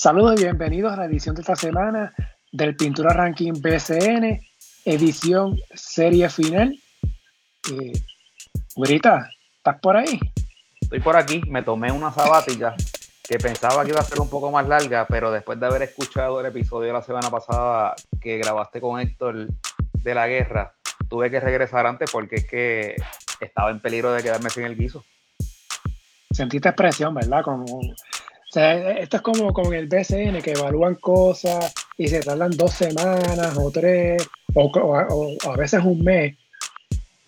Saludos y bienvenidos a la edición de esta semana del Pintura Ranking BCN, edición serie final. Eh, ¿estás por ahí? Estoy por aquí, me tomé una sabática que pensaba que iba a ser un poco más larga, pero después de haber escuchado el episodio de la semana pasada que grabaste con Héctor de la guerra, tuve que regresar antes porque es que estaba en peligro de quedarme sin el guiso. Sentiste expresión, ¿verdad? Como o sea, esto es como, en el BCN que evalúan cosas y se tardan dos semanas o tres o, a veces un mes.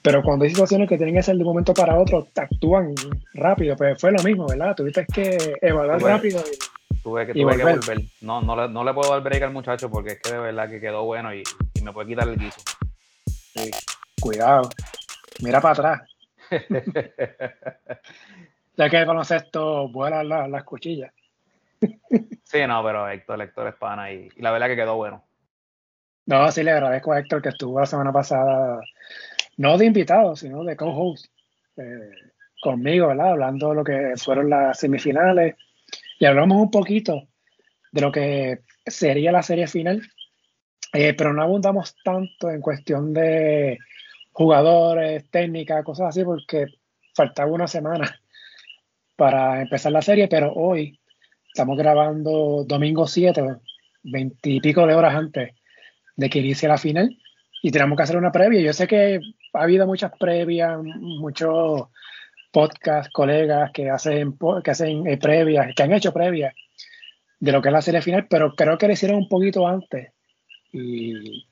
Pero cuando hay situaciones que tienen que ser de un momento para otro, actúan rápido. Pues fue lo mismo, ¿verdad? Tuviste que evaluar rápido. Y, tuve que, tuve que volver. No, no, le, no le puedo dar break al muchacho porque es que de verdad que quedó bueno y, y me puede quitar el guiso. Sí. Cuidado. Mira para atrás. ya que el baloncesto vuela las cuchillas. sí, no, pero Héctor, Héctor es pana y, la verdad que quedó bueno. No, sí, le agradezco a Héctor que estuvo la semana pasada, no de invitado, sino de co-host eh, conmigo, ¿verdad? Hablando de lo que fueron las semifinales y hablamos un poquito de lo que sería la serie final, eh, pero no abundamos tanto en cuestión de jugadores, técnicas, cosas así, porque faltaba una semana para empezar la serie, pero hoy estamos grabando domingo 7, veintipico de horas antes de que inicie la final y tenemos que hacer una previa. Yo sé que ha habido muchas previas, muchos podcasts, colegas que hacen, que hacen eh, previas, que han hecho previas de lo que es la serie final, pero creo que lo hicieron un poquito antes. Y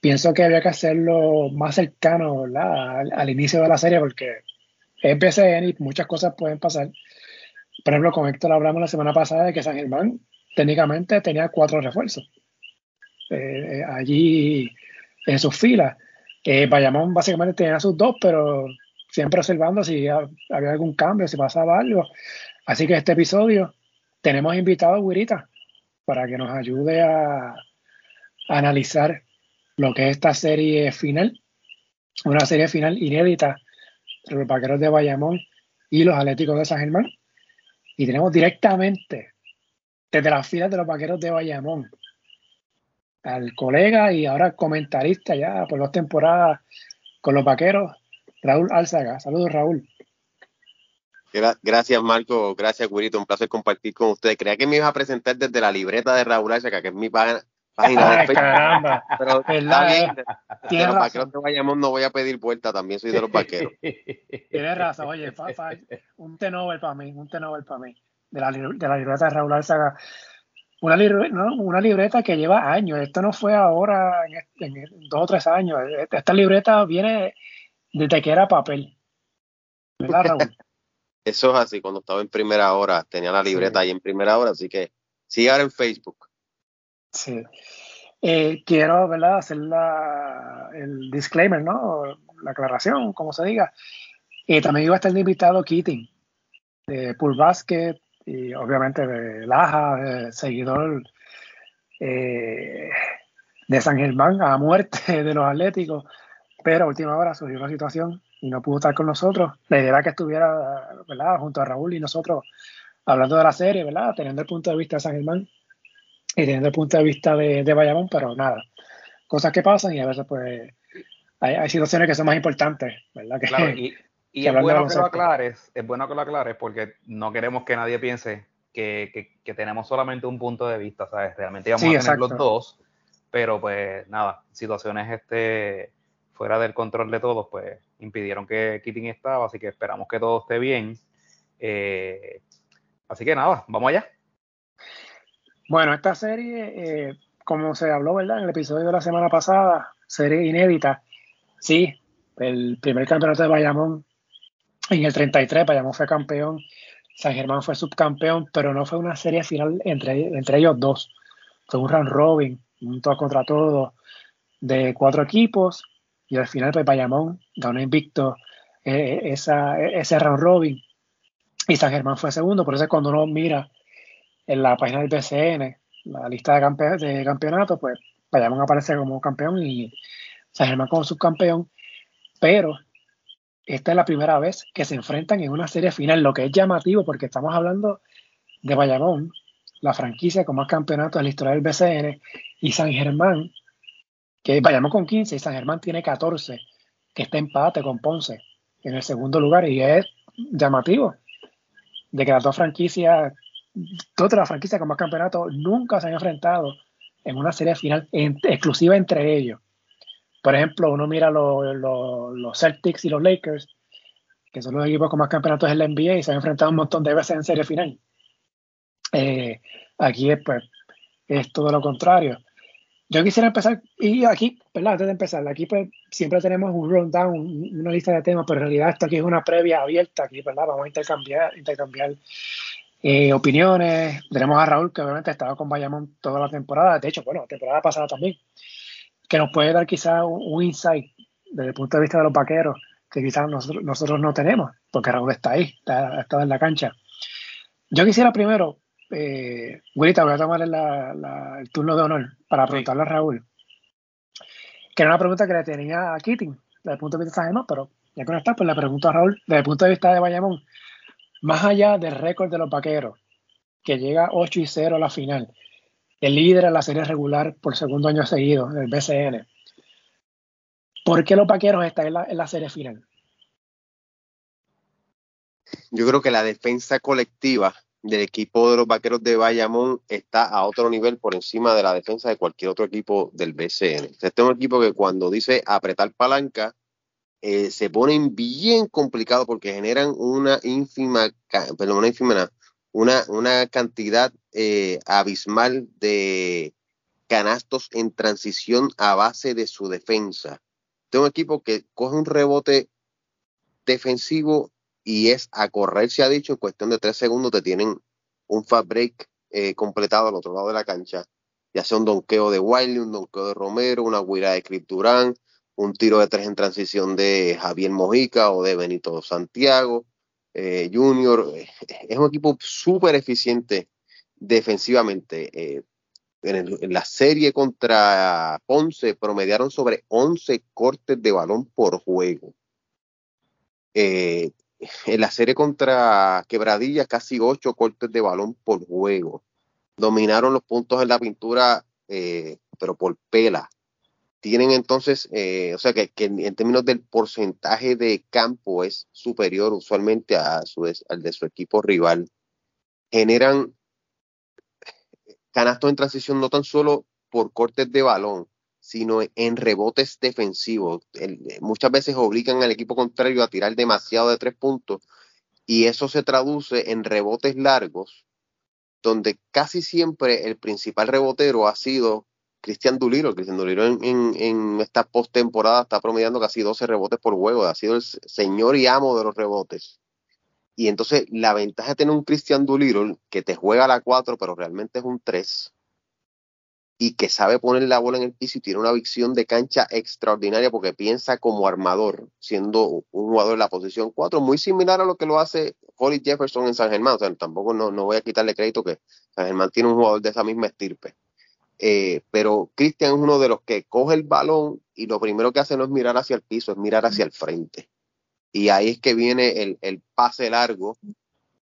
pienso que había que hacerlo más cercano al, inicio de la serie porque es BCN y muchas cosas pueden pasar. Por ejemplo, con Héctor hablamos la semana pasada de que San Germán técnicamente tenía cuatro refuerzos eh, eh, allí en sus filas. Eh, Bayamón básicamente tenía sus dos, pero siempre observando si había algún cambio, si pasaba algo. Así que este episodio tenemos invitado a Guirita para que nos ayude a analizar lo que es esta serie final, una serie final inédita los vaqueros de Bayamón y los Atléticos de San Germán. Y tenemos directamente desde las filas de los vaqueros de Bayamón al colega y ahora comentarista ya por dos temporadas con los vaqueros, Raúl Álzaga. Saludos, Raúl. Gracias, Marco. Gracias, Guirito. Un placer compartir con ustedes. Creía que me ibas a presentar desde la libreta de Raúl Álzaga, que es mi página, página de Caramba. Pero está bien. De los vaqueros de Bayamón no voy a pedir vuelta, también soy de los vaqueros. Tienes razón, oye, un tenover para mí, un tenover para mí, de la, de la libreta de Raúl Álzaga. Una, libreta, una libreta que lleva años, esto no fue ahora en, dos o tres años, esta libreta viene desde que era papel. ¿Verdad, Raúl? Eso es así, cuando estaba en primera hora, tenía la libreta ahí en primera hora, así que sigue ahora en Facebook. Sí. Eh, quiero ¿verdad? hacer la, el disclaimer, ¿no? La aclaración, como se diga. Y también iba a estar invitado Keating, de Pool Basket, y obviamente de Laja, seguidor eh, de San Germán a muerte de los Atléticos. Pero a última hora surgió una situación y no pudo estar con nosotros. La idea era que estuviera ¿verdad? junto a Raúl y nosotros hablando de la serie, ¿verdad? teniendo el punto de vista de San Germán y teniendo el punto de vista de, de Bayamón, pero nada, cosas que pasan y a veces pues hay, situaciones que son más importantes, ¿verdad? Que, y, es bueno que lo aclares, es bueno que lo aclares porque no queremos que nadie piense que, que, tenemos solamente un punto de vista, ¿sabes? Realmente íbamos a tener los dos, pero pues nada, situaciones este fuera del control de todos, pues impidieron que Keating estaba, así que esperamos que todo esté bien. Eh, así que nada, vamos allá. Bueno, esta serie, eh, como se habló, ¿verdad? En el episodio de la semana pasada, serie inédita. Sí, el primer campeonato de Bayamón en el 33, Bayamón fue campeón, San Germán fue subcampeón, pero no fue una serie final entre, entre ellos dos. Fue un round robin, un todo contra todo de cuatro equipos y al final pues Bayamón ganó invicto eh, esa, ese round robin y San Germán fue segundo, por eso es cuando uno mira en la página del BCN, la lista de, de campeonatos, pues Bayamón aparece como campeón y San Germán como subcampeón, pero esta es la primera vez que se enfrentan en una serie final, lo que es llamativo porque estamos hablando de Bayamón, la franquicia con más campeonatos en la historia del BCN, y San Germán, que vayamos con 15, y San Germán tiene 14, que está empate con Ponce en el segundo lugar, y es llamativo de que las dos franquicias, todas las franquicias con más campeonatos, nunca se han enfrentado en una serie final exclusiva entre ellos. Por ejemplo, uno mira los Celtics y los Lakers, que son los equipos con más campeonatos en la NBA y se han enfrentado un montón de veces en serie final. Eh, aquí es, pues, es todo lo contrario. Yo quisiera empezar, y aquí, ¿verdad? Antes de empezar, aquí pues siempre tenemos un rundown, una lista de temas, pero en realidad esto aquí es una previa abierta, aquí, ¿verdad? Vamos a intercambiar, intercambiar eh, opiniones. Tenemos a Raúl, que obviamente ha estado con Bayamón toda la temporada, de hecho, bueno, temporada pasada también, que nos puede dar quizás un, insight desde el punto de vista de los vaqueros, que quizás nosotros, no tenemos, porque Raúl está ahí, está, ha estado en la cancha. Yo quisiera primero eh, voy a tomar el turno de honor para preguntarle a Raúl. Que era una pregunta que le tenía a Keating desde el punto de vista de pero ya que no está, pues le pregunto a Raúl, desde el punto de vista de Bayamón, más allá del récord de los vaqueros, que llega 8 y 0 a la final, el líder en la serie regular por segundo año seguido, el BCN. ¿Por qué los vaqueros están en la, en la serie final? Yo creo que la defensa colectiva del equipo de los vaqueros de Bayamón está a otro nivel por encima de la defensa de cualquier otro equipo del BCN. Este es un equipo que cuando dice apretar palanca, eh, se ponen bien complicados porque generan una ínfima, una ínfima, una, una cantidad eh, abismal de canastos en transición a base de su defensa. Este es un equipo que coge un rebote defensivo y es a correr, se ha dicho, en cuestión de tres segundos te tienen un fast break eh, completado al otro lado de la cancha, ya sea un donqueo de Wiley, un donqueo de Romero, una huida de Chris un tiro de tres en transición de Javier Mojica o de Benito Santiago eh, Junior. Es un equipo súper eficiente defensivamente. Eh, en, la serie contra Ponce promediaron sobre 11 cortes de balón por juego. Eh, en la serie contra Quebradilla, casi ocho cortes de balón por juego. Dominaron los puntos en la pintura, eh, pero por pela. Tienen entonces, eh, o sea, que, en términos del porcentaje de campo es superior usualmente a su, al de su equipo rival. Generan canastos en transición no tan solo por cortes de balón, sino en rebotes defensivos. muchas veces obligan al equipo contrario a tirar demasiado de tres puntos y eso se traduce en rebotes largos, donde casi siempre el principal rebotero ha sido Cristian Duliro. Cristian Duliro en, esta postemporada está promediando casi 12 rebotes por juego, ha sido el señor y amo de los rebotes. Y entonces la ventaja de tener un Cristian Duliro que te juega a la 4, pero realmente es un 3, y que sabe poner la bola en el piso y tiene una visión de cancha extraordinaria porque piensa como armador, siendo un jugador de la posición 4, muy similar a lo que lo hace Holly Jefferson en San Germán. O sea, tampoco no, no voy a quitarle crédito que San Germán tiene un jugador de esa misma estirpe. Eh, pero Cristian es uno de los que coge el balón y lo primero que hace no es mirar hacia el piso, es mirar hacia el frente. Y ahí es que viene el, el pase largo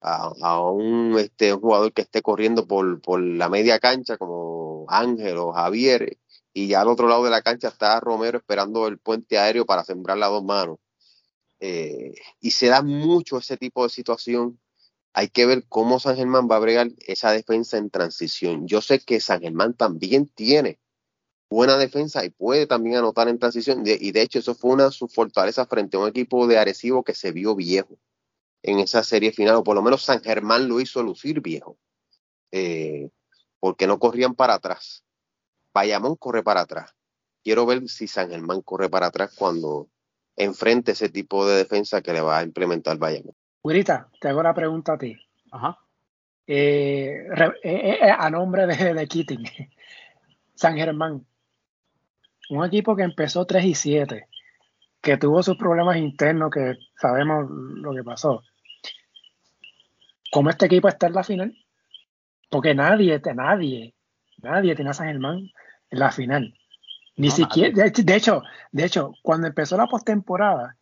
a, un, este, un jugador que esté corriendo por, por la media cancha como Ángel o Javier y ya al otro lado de la cancha está Romero esperando el puente aéreo para sembrar las dos manos. Eh, y se da mucho ese tipo de situación. Hay que ver cómo San Germán va a bregar esa defensa en transición. Yo sé que San Germán también tiene buena defensa y puede también anotar en transición. y de hecho, eso fue una de sus fortalezas frente a un equipo de Arecibo que se vio viejo en esa serie final, o por lo menos San Germán lo hizo lucir viejo, eh, porque no corrían para atrás. Bayamón corre para atrás. Quiero ver si San Germán corre para atrás cuando enfrente ese tipo de defensa que le va a implementar Bayamón. Gurita, te hago una pregunta a ti. Ajá. Eh, eh, a nombre de, de Keating, San Germán, un equipo que empezó 3 y 7, que tuvo sus problemas internos, que sabemos lo que pasó cómo este equipo está en la final. Porque nadie, nadie, nadie tiene a San Germán en la final. Ni siquiera, de, hecho, de hecho, cuando empezó la postemporada,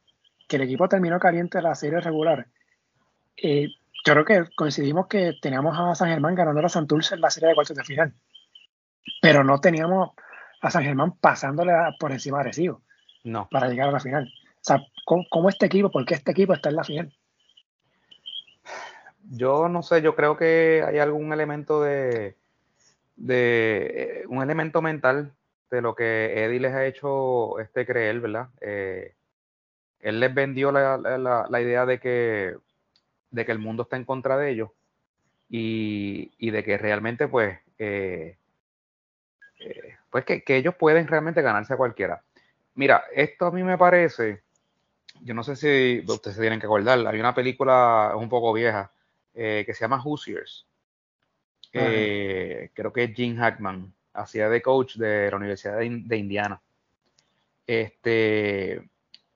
que el equipo terminó caliente en la serie regular, eh, yo creo que coincidimos que teníamos a San Germán ganando a Santurce en la serie de cuartos de final, pero no teníamos a San Germán pasándole por encima de Recibo no. para llegar a la final. O sea, ¿cómo, este equipo, por qué este equipo está en la final? Yo no sé, yo creo que hay algún elemento de, de eh, un elemento mental de lo que Eddie les ha hecho este creer, ¿verdad? Eh, él les vendió la, la, idea de que, de que el mundo está en contra de ellos y, y de que realmente, pues, eh, pues que, que, ellos pueden realmente ganarse a cualquiera. Mira, esto a mí me parece, yo no sé si ustedes se tienen que acordar, hay una película un poco vieja que se llama Hoosiers. creo que es Gene Hackman hacía de coach de la Universidad de, Indiana. Este,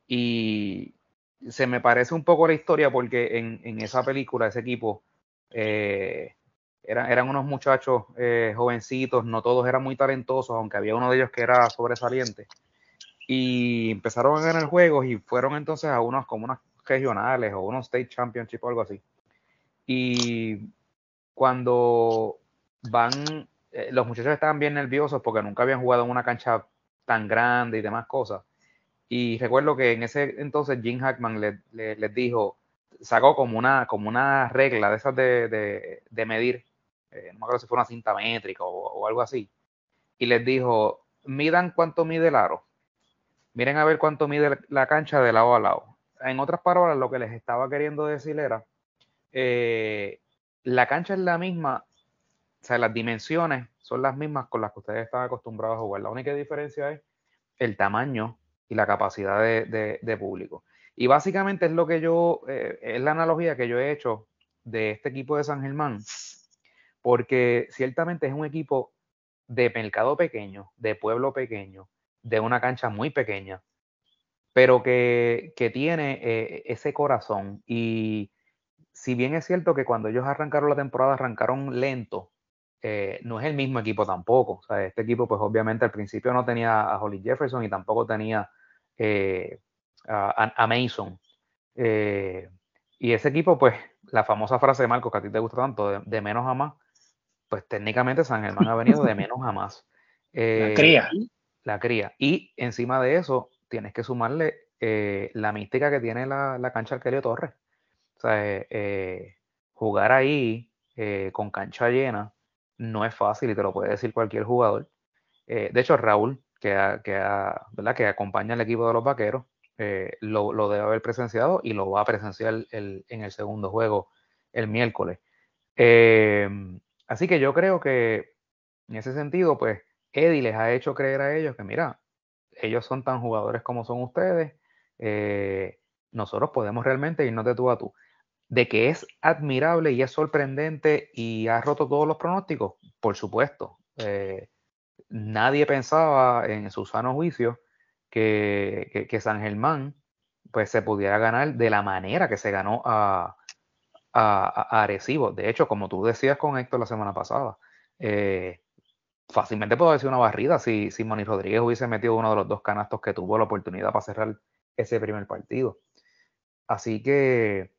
y se me parece un poco la historia porque en, esa película, ese equipo, eh, eran, eran, unos muchachos eh, jovencitos, no todos eran muy talentosos, aunque había uno de ellos que era sobresaliente. Y empezaron a ganar juegos y fueron entonces a unos como unos regionales o unos state championship o algo así. Y cuando van eh, los muchachos estaban bien nerviosos porque nunca habían jugado en una cancha tan grande y demás cosas. Y recuerdo que en ese entonces Jim Hackman les dijo, sacó como una, como una regla de esas de, de, medir, eh, no me acuerdo si fue una cinta métrica o, algo así, y les dijo, midan cuánto mide el aro, miren a ver cuánto mide la cancha de lado a lado. En otras palabras, lo que les estaba queriendo decir era, eh, la cancha es la misma o sea, las dimensiones son las mismas con las que ustedes están acostumbrados a jugar. La única diferencia es el tamaño y la capacidad de, público. Y básicamente es lo que yo, eh, es la analogía que yo he hecho de este equipo de San Germán, porque ciertamente es un equipo de mercado pequeño, de pueblo pequeño, de una cancha muy pequeña, pero que, tiene eh, ese corazón. Y si bien es cierto que cuando ellos arrancaron la temporada arrancaron lento, eh, no es el mismo equipo tampoco. O sea, este equipo, pues obviamente al principio no tenía a Holly Jefferson y tampoco tenía eh, a, Mason. Eh, y ese equipo, pues, la famosa frase de Marco que a ti te gusta tanto, de, menos a más, pues técnicamente San Germán ha venido de menos a más. la cría. La cría. Y encima de eso, tienes que sumarle la mística que tiene la, la cancha Arquelio Torres. O sea, jugar ahí con cancha llena, no es fácil y te lo puede decir cualquier jugador. Eh, de hecho, Raúl, que, que, ¿verdad? que acompaña al equipo de los vaqueros, eh, lo, debe haber presenciado y lo va a presenciar el, en el segundo juego el miércoles. Em, así que yo creo que en ese sentido, pues Eddie les ha hecho creer a ellos que, mira, ellos son tan jugadores como son ustedes, eh, nosotros podemos realmente irnos de tú a tú de que es admirable y es sorprendente y ha roto todos los pronósticos, por supuesto. Eh, nadie pensaba en su sano juicio que, que, San Germán pues se pudiera ganar de la manera que se ganó a, a, Arecibo. De hecho, como tú decías con Héctor la semana pasada, eh, fácilmente haber sido una barrida si, si Moni Rodríguez hubiese metido uno de los dos canastos que tuvo la oportunidad para cerrar ese primer partido. Así que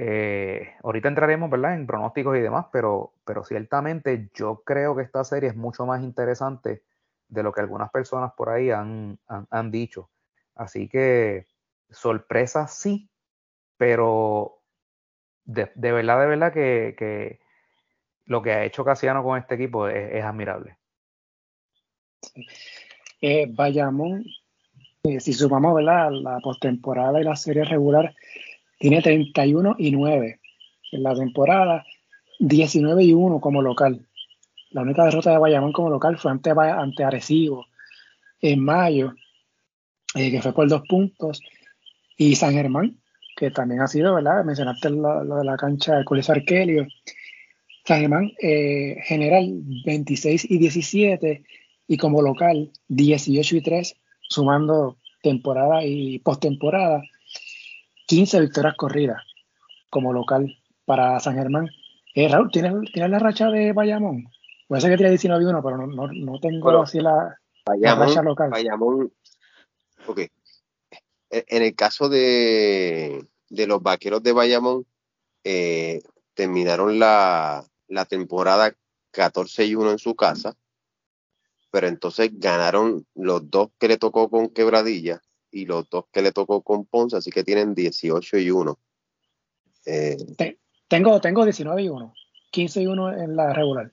eh, ahorita entraremos, ¿verdad? En pronósticos y demás, pero, pero ciertamente yo creo que esta serie es mucho más interesante de lo que algunas personas por ahí han, han, dicho. Así que sorpresa sí, pero de, verdad, de verdad que, lo que ha hecho Casiano con este equipo es, admirable. Eh, Bayamón, eh, si sumamos ¿verdad? la postemporada y la serie regular, tiene 31 y 9 en la temporada, 19 y 1 como local. La única derrota de Bayamón como local fue ante, ante Arecibo en mayo, eh, que fue por dos puntos. Y San Germán, que también ha sido, ¿verdad? Mencionaste lo, de la cancha de Coliseo Arquelio. San Germán, eh, general 26 y 17, y como local 18 y 3, sumando temporada y postemporada. 15 victorias corridas como local para San Germán. Eh, Raúl, ¿tienes, la racha de Bayamón? Puede ser que tiene 19 1, pero no, tengo así la, racha local. Bayamón, ok. En el caso de, los vaqueros de Bayamón, eh, terminaron la, la temporada 14 y 1 en su casa, pero entonces ganaron los dos que le tocó con Quebradilla y los dos que le tocó con Ponce, así que tienen 18 y 1. Eh, tengo, tengo 19 y 1, 15 y 1 en la regular.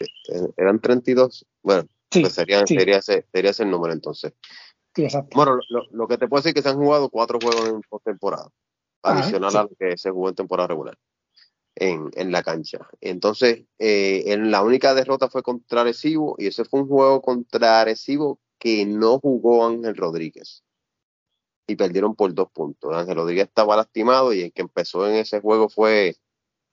Eh, eran 32, bueno, pues sería, sería, ese, sería, ese, el número entonces. Bueno, lo, que te puedo decir es que se han jugado cuatro juegos en postemporada, adicional a lo que se jugó en temporada regular en, en la cancha. Entonces, eh, en la única derrota fue contra Arecibo y ese fue un juego contra Arecibo que no jugó Ángel Rodríguez y perdieron por dos puntos. Ángel Rodríguez estaba lastimado y el que empezó en ese juego fue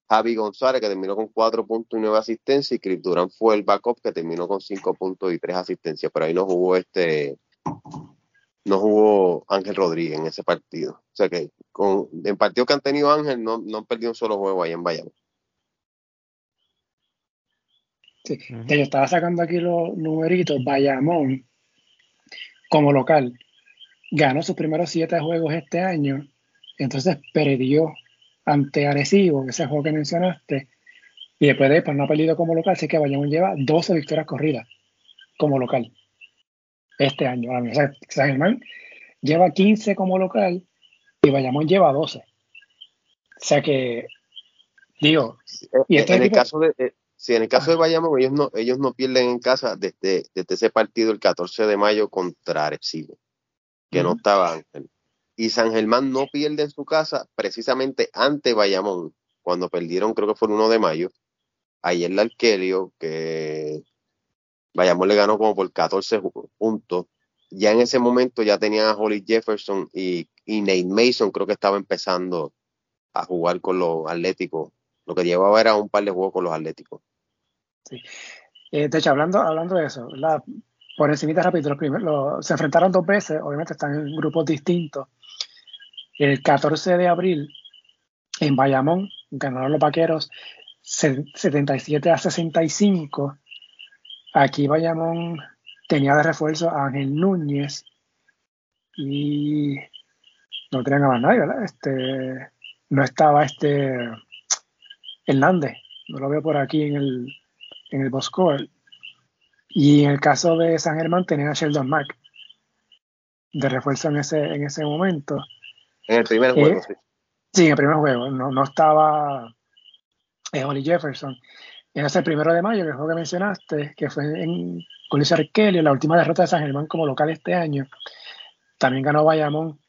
Javi González, que terminó con cuatro puntos y nueve asistencias, y Chris Durán fue el backup que terminó con cinco puntos y tres asistencias. Pero ahí no jugó este, no jugó Ángel Rodríguez en ese partido. O sea que con, en partidos que han tenido Ángel no, no han perdido un solo juego ahí en Bayamón. Sí, yo estaba sacando aquí los numeritos. Bayamón, como local, ganó sus primeros siete juegos este año, entonces perdió ante Arecibo, ese juego que mencionaste, y después de pues no ha perdido como local, así que Bayamón lleva 12 victorias corridas como local este año. O sea, San Germán lleva 15 como local y Bayamón lleva 12. O sea que, digo, y este en, el caso de, eh, en el caso de Bayamón, ellos no, ellos no pierden en casa desde, desde ese partido el 14 de mayo contra Arecibo, que no estaba Ángel. Y San Germán no pierde en su casa precisamente ante Bayamón, cuando perdieron, creo que fue el 1 de mayo. Ayer el Arquelio, que Bayamón le ganó como por 14 puntos. Ya en ese momento ya tenían a Holly Jefferson y, Nate Mason, creo que estaba empezando a jugar con los Atléticos. Lo que llevaba era un par de juegos con los Atléticos. Sí. Eh, de hecho, hablando, hablando de eso, por encima rápido, los primeros, se enfrentaron dos veces, obviamente están en grupos distintos. El 14 de abril, en Bayamón, ganaron los vaqueros 77 a 65 Aquí Bayamón tenía de refuerzo a Ángel Núñez y no tenían a más nadie, ¿verdad? Este, no estaba este Hernández, no lo veo por aquí en el, en el Boscore. Y en el caso de San Germán tenía a Sheldon Mack de refuerzo en ese, en ese momento. En el primer juego, eh, sí. Sí, en el primer juego. No, no estaba eh, Holly Jefferson. En ese primero de mayo, que fue que mencionaste, que fue en Coliseo Arkelio, la última derrota de San Germán como local este año. También ganó Bayamón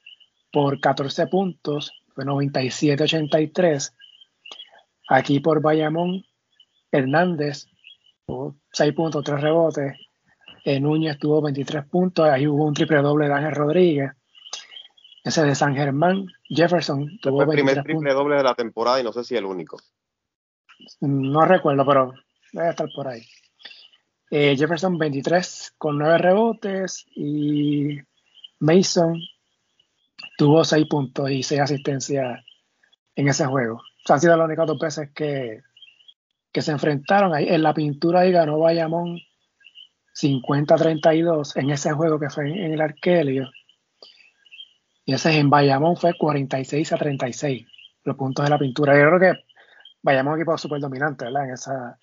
por 14 puntos, fue 97-83. Aquí por Bayamón, Hernández tuvo 6 puntos, 3 rebotes. En Núñez tuvo 23 puntos, ahí hubo un triple doble de Ángel Rodríguez. Ese de San Germán, Jefferson tuvo fue el primer triple doble de la temporada y no sé si el único. No recuerdo, pero debe estar por ahí. Eh, Jefferson 23 con 9 rebotes y Mason tuvo 6 puntos y 6 asistencias en ese juego. O sea, han sido las únicas dos veces que, que se enfrentaron. Ahí, en la pintura ahí ganó Bayamón 50-32 en ese juego que fue en, el Arkelio. Y ese en Bayamón fue 46 a 36 los puntos de la pintura. Yo creo que vayamos a un equipo súper dominante, ¿verdad? En esa,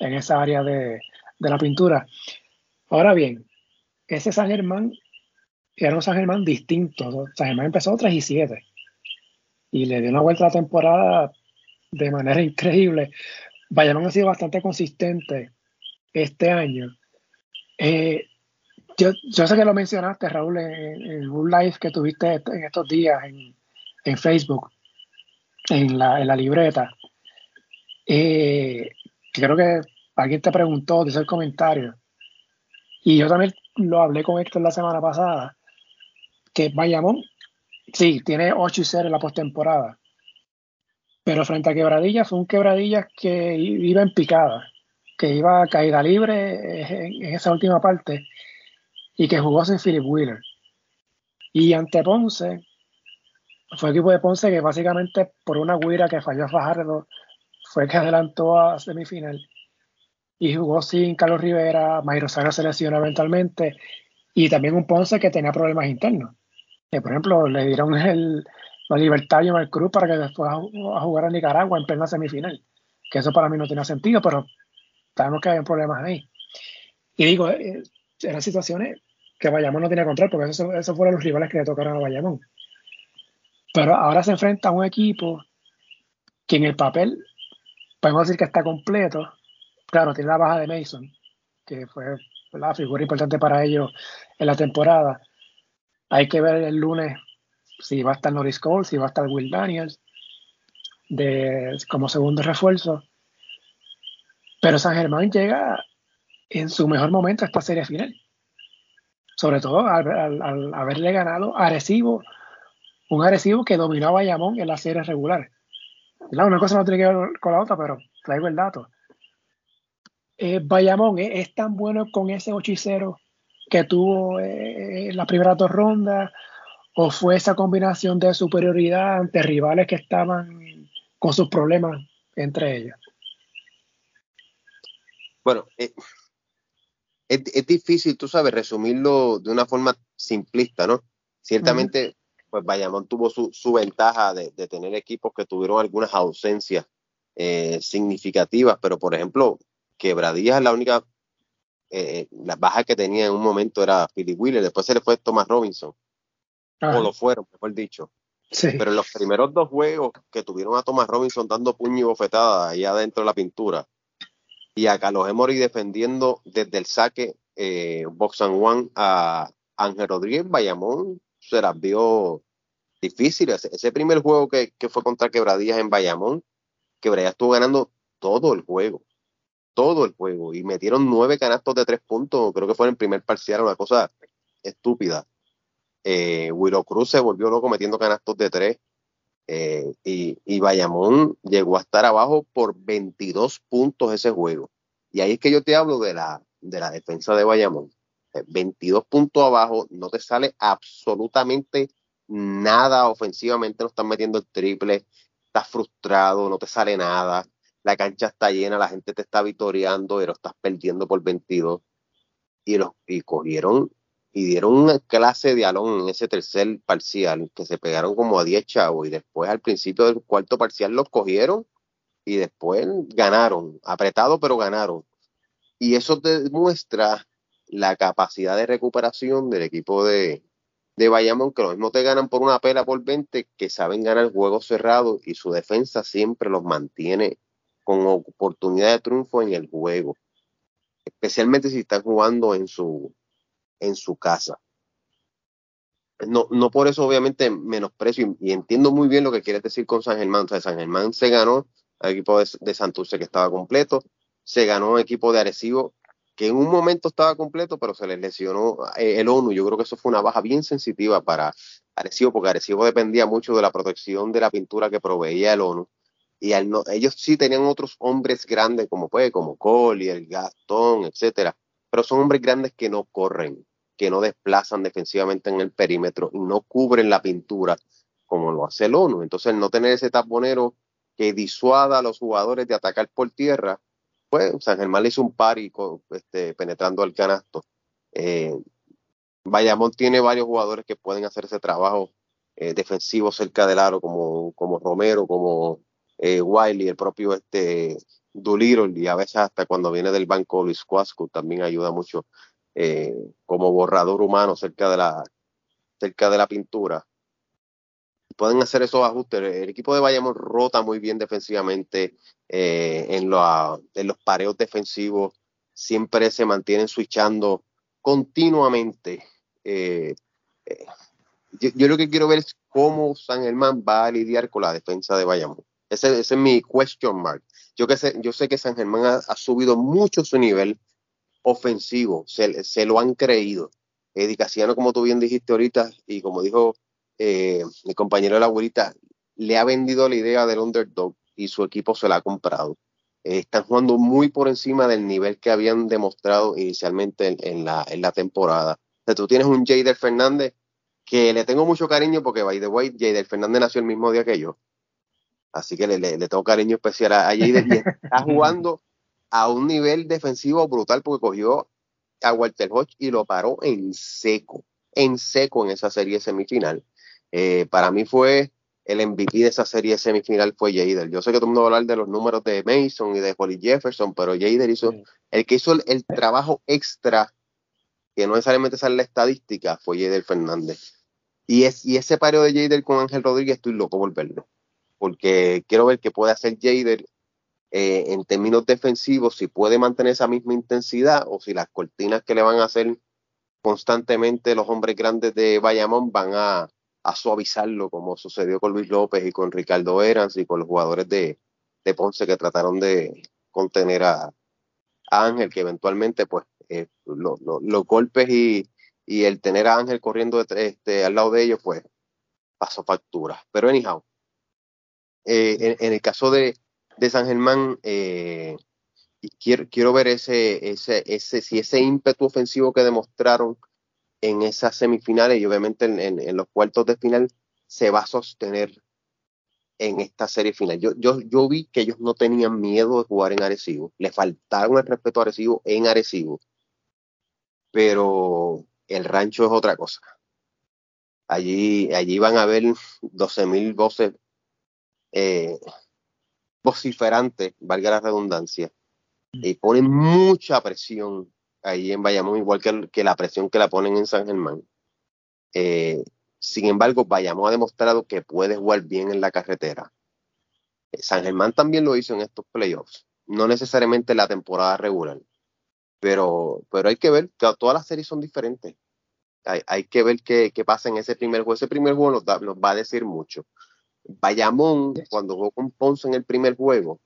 en esa área de, la pintura. Ahora bien, ese San Germán era un San Germán distinto. San Germán empezó 3 y 7 y le dio una vuelta a la temporada de manera increíble. Bayamón ha sido bastante consistente este año. Eh, yo, sé que lo mencionaste, Raúl, en, un live que tuviste en estos días en, Facebook, en la, libreta. Eh, creo que alguien te preguntó, dice el comentario, y yo también lo hablé con Héctor la semana pasada, que Bayamón, sí, tiene 8 y 0 en la postemporada, pero frente a Quebradillas fue un Quebradillas que iba en picada, que iba a caída libre en, esa última parte y que jugó sin Philip Wheeler. Y ante Ponce, fue el equipo de Ponce que básicamente por una guira que falló a Fajardo fue que adelantó a semifinal y jugó sin Carlos Rivera, Mayro Saga se lesionó eventualmente y también un Ponce que tenía problemas internos. Que, por ejemplo, le dieron el, la libertad y el Cruz para que después a, jugar a Nicaragua en plena semifinal. Que eso para mí no tiene sentido, pero sabemos que hay problemas ahí. Y digo, eh, eran situaciones que Bayamón no tiene control, porque esos, esos fueron los rivales que le tocaron a Bayamón. Pero ahora se enfrenta a un equipo que en el papel podemos decir que está completo. Claro, tiene la baja de Mason, que fue la figura importante para ellos en la temporada. Hay que ver el lunes si va a estar Norris Cole, si va a estar Will Daniels de, como segundo refuerzo. Pero San Germán llega en su mejor momento a esta serie final. Sobre todo al, haberle ganado Arecibo, un Arecibo que dominó a Bayamón en la serie regular. Una cosa no tiene que ver con la otra, pero traigo el dato. Eh, Bayamón ¿eh? es tan bueno con ese 8 que tuvo eh, en la primera dos rondas, o fue esa combinación de superioridad ante rivales que estaban con sus problemas entre ellos. Bueno, es, difícil, tú sabes, resumirlo de una forma simplista, ¿no? Ciertamente, pues Bayamón tuvo su, ventaja de, tener equipos que tuvieron algunas ausencias significativas, pero por ejemplo, Quebradillas la única, eh, la baja que tenía en un momento era Philly Wheeler, después se le fue Thomas Robinson, o lo fueron, mejor dicho. Sí. Pero en los primeros dos juegos que tuvieron a Thomas Robinson dando puño y bofetada ahí adentro de la pintura, y a Carlos Emory defendiendo desde el saque eh, Boxan One a Ángel Rodríguez Bayamón, se las vio difíciles. Ese, primer juego que, que, fue contra Quebradillas en Bayamón, Quebradillas estuvo ganando todo el juego todo el juego y metieron nueve canastos de tres puntos, creo que fue en el primer parcial, una cosa estúpida. Eh, Willow Cruz se volvió loco metiendo canastos de tres eh, y, y, Bayamón llegó a estar abajo por 22 puntos ese juego. Y ahí es que yo te hablo de la, de la defensa de Bayamón. 22 eh, puntos abajo, no te sale absolutamente nada ofensivamente, no están metiendo el triple, estás frustrado, no te sale nada la cancha está llena, la gente te está vitoreando, pero estás perdiendo por 22. Y, los, y cogieron y dieron una clase de alón en ese tercer parcial, que se pegaron como a 10 chavos, y después al principio del cuarto parcial los cogieron y después ganaron, apretado pero ganaron. Y eso demuestra la capacidad de recuperación del equipo de, de Bayamón, que lo mismo te ganan por una pela por 20, que saben ganar juegos cerrados y su defensa siempre los mantiene con oportunidad de triunfo en el juego, especialmente si están jugando en su, en su casa. No, no por eso obviamente menosprecio y, entiendo muy bien lo que quieres decir con San Germán. O sea, San Germán se ganó al equipo de, de Santurce que estaba completo, se ganó un equipo de Arecibo que en un momento estaba completo, pero se les lesionó eh, el ONU. Yo creo que eso fue una baja bien sensitiva para Arecibo, porque Arecibo dependía mucho de la protección de la pintura que proveía el ONU y ellos sí tenían otros hombres grandes como pues, como el Gastón, etcétera, pero son hombres grandes que no corren, que no desplazan defensivamente en el perímetro y no cubren la pintura como lo hace el ONU. Entonces, no tener ese taponero que disuada a los jugadores de atacar por tierra, pues San Germán le hizo un par y este, penetrando al canasto. Eh, Bayamón tiene varios jugadores que pueden hacer ese trabajo eh, defensivo cerca del aro, como, como Romero, como eh, Wiley, el propio este Doolittle, y a veces hasta cuando viene del banco Luis Cuasco también ayuda mucho eh, como borrador humano cerca de la cerca de la pintura. Pueden hacer esos ajustes. El equipo de Bayamón rota muy bien defensivamente eh, en, los pareos defensivos. Siempre se mantienen switchando continuamente. Yo, yo, lo que quiero ver es cómo San Germán va a lidiar con la defensa de Bayamón. Ese, es mi question mark. Yo, que sé, yo sé que San Germán ha, subido mucho su nivel ofensivo, se, lo han creído. Eddie Casiano, como tú bien dijiste ahorita, y como dijo eh, mi compañero de la abuelita, le ha vendido la idea del underdog y su equipo se la ha comprado. Eh, están jugando muy por encima del nivel que habían demostrado inicialmente en, la, temporada. O tú tienes un Jader Fernández que le tengo mucho cariño porque, by the way, Jader Fernández nació el mismo día que yo. Así que le, le, tengo cariño especial a, Jader y está jugando a un nivel defensivo brutal porque cogió a Walter Hodge y lo paró en seco, en seco en esa serie semifinal. Eh, para mí fue el MVP de esa serie semifinal fue Jader. Yo sé que todo el mundo va a hablar de los números de Mason y de Holly Jefferson, pero Jader hizo, el que hizo el, trabajo extra, que no necesariamente sale la estadística, fue Jader Fernández. Y, es, y ese pareo de Jader con Ángel Rodríguez, estoy loco por verlo, porque quiero ver qué puede hacer Jader eh, en términos defensivos, si puede mantener esa misma intensidad o si las cortinas que le van a hacer constantemente los hombres grandes de Bayamón van a, suavizarlo, como sucedió con Luis López y con Ricardo Erans y con los jugadores de, Ponce que trataron de contener a, Ángel, que eventualmente, pues, eh, los golpes y, el tener a Ángel corriendo este, al lado de ellos, pues, pasó factura. Pero, anyhow, eh, en, el caso de, San Germán, eh, quiero, quiero ver ese, ese, ese, si ese ímpetu ofensivo que demostraron en esas semifinales y obviamente en, los cuartos de final se va a sostener en esta serie final. Yo, yo, yo vi que ellos no tenían miedo de jugar en Arecibo, le faltaron el respeto a Arecibo en Arecibo, pero el rancho es otra cosa. Allí, allí van a haber 12 mil voces eh, vociferantes, valga la redundancia, y ponen mucha presión ahí en Bayamón, igual que, la presión que la ponen en San Germán. Eh, sin embargo, Bayamón ha demostrado que puede jugar bien en la carretera. Eh, San Germán también lo hizo en estos playoffs, no necesariamente en la temporada regular, pero, pero hay que ver que todas las series son diferentes. Hay, que ver qué, pasa en ese primer juego. Ese primer juego nos va a decir mucho. Bayamón, cuando jugó con Ponce en el primer juego,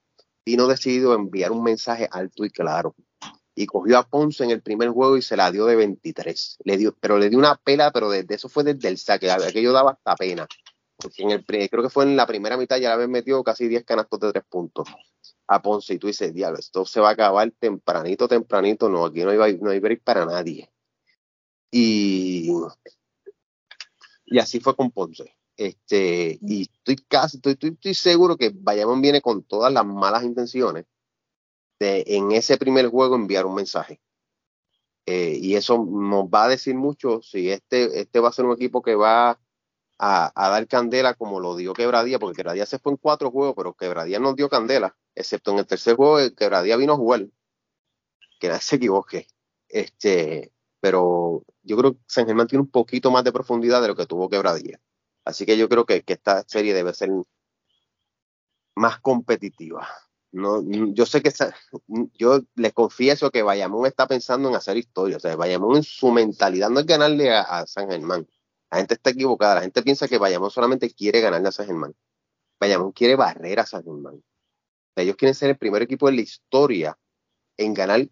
Tino decidió enviar un mensaje alto y claro. Y cogió a Ponce en el primer juego y se la dio de 23. Le dio, pero le dio una pela, pero desde eso fue desde el saque. Aquello daba hasta pena. Porque en el, creo que fue en la primera mitad ya la habían metido casi 10 canastos de tres puntos a Ponce. Y tú dices, diablo, esto se va a acabar tempranito, tempranito. No, aquí no hay, no hay break para nadie. Y, y así fue con Ponce. Este, y estoy casi, estoy, estoy, seguro que Bayamón viene con todas las malas intenciones de en ese primer juego enviar un mensaje. Eh, y eso nos va a decir mucho si este, este va a ser un equipo que va a, dar candela como lo dio Quebradía, porque Quebradía se fue en cuatro juegos, pero Quebradía no dio candela, excepto en el tercer juego, Quebradía vino a jugar. Que nadie se equivoque. Este, pero yo creo que San Germán tiene un poquito más de profundidad de lo que tuvo Quebradía. Así que yo creo que, esta serie debe ser más competitiva. No, yo sé que yo les confieso que Bayamón está pensando en hacer historia. O sea, Bayamón en su mentalidad no es ganarle a, San Germán. La gente está equivocada. La gente piensa que Bayamón solamente quiere ganarle a San Germán. Bayamón quiere barrer a San Germán. ellos quieren ser el primer equipo de la historia en ganar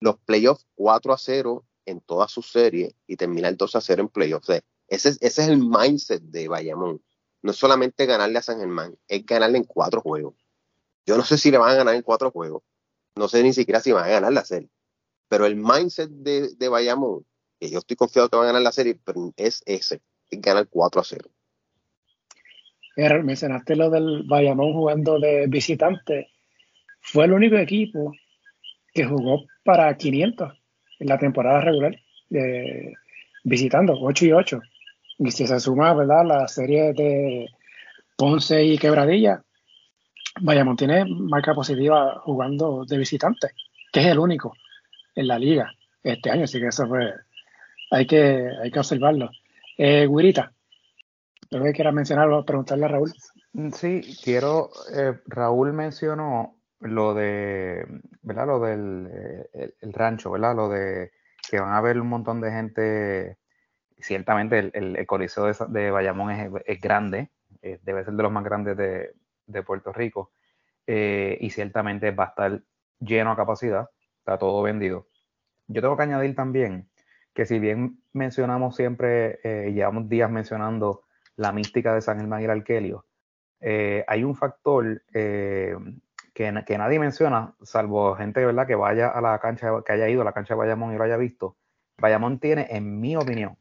los playoffs 4 a 0 en toda su serie y terminar 2 a 0 en playoffs. Ese, es el mindset de Bayamón. No es solamente ganarle a San Germán, es ganarle en cuatro juegos. Yo no sé si le van a ganar en cuatro juegos. No sé ni siquiera si van a ganar la serie. Pero el mindset de, de Bayamón, que yo estoy confiado que van a ganar la serie, es ese, es ganar 4 a 0. mencionaste lo del Bayamón jugando de visitante. Fue el único equipo que jugó para 500 en la temporada regular, visitando 8 y 8. Y si se suma, ¿verdad? La serie de Ponce y Quebradilla, Bayamón tiene marca positiva jugando de visitante, que es el único en la liga este año, así que eso fue, hay que, hay que observarlo. Eh, Guirita, creo que quieras mencionarlo, preguntarle a Raúl. Sí, quiero, eh, Raúl mencionó lo de, ¿verdad? Lo del eh, el rancho, ¿verdad? Lo de que van a haber un montón de gente ciertamente el, el, Coliseo de, Bayamón es, grande, eh, debe ser de los más grandes de, Puerto Rico, eh, y ciertamente va a estar lleno a capacidad, está todo vendido. Yo tengo que añadir también que si bien mencionamos siempre, eh, llevamos días mencionando la mística de San Germán y el Arquelio, hay un factor que, que, nadie menciona, salvo gente ¿verdad? que vaya a la cancha, que haya ido a la cancha de Bayamón y lo haya visto. Bayamón tiene, en mi opinión,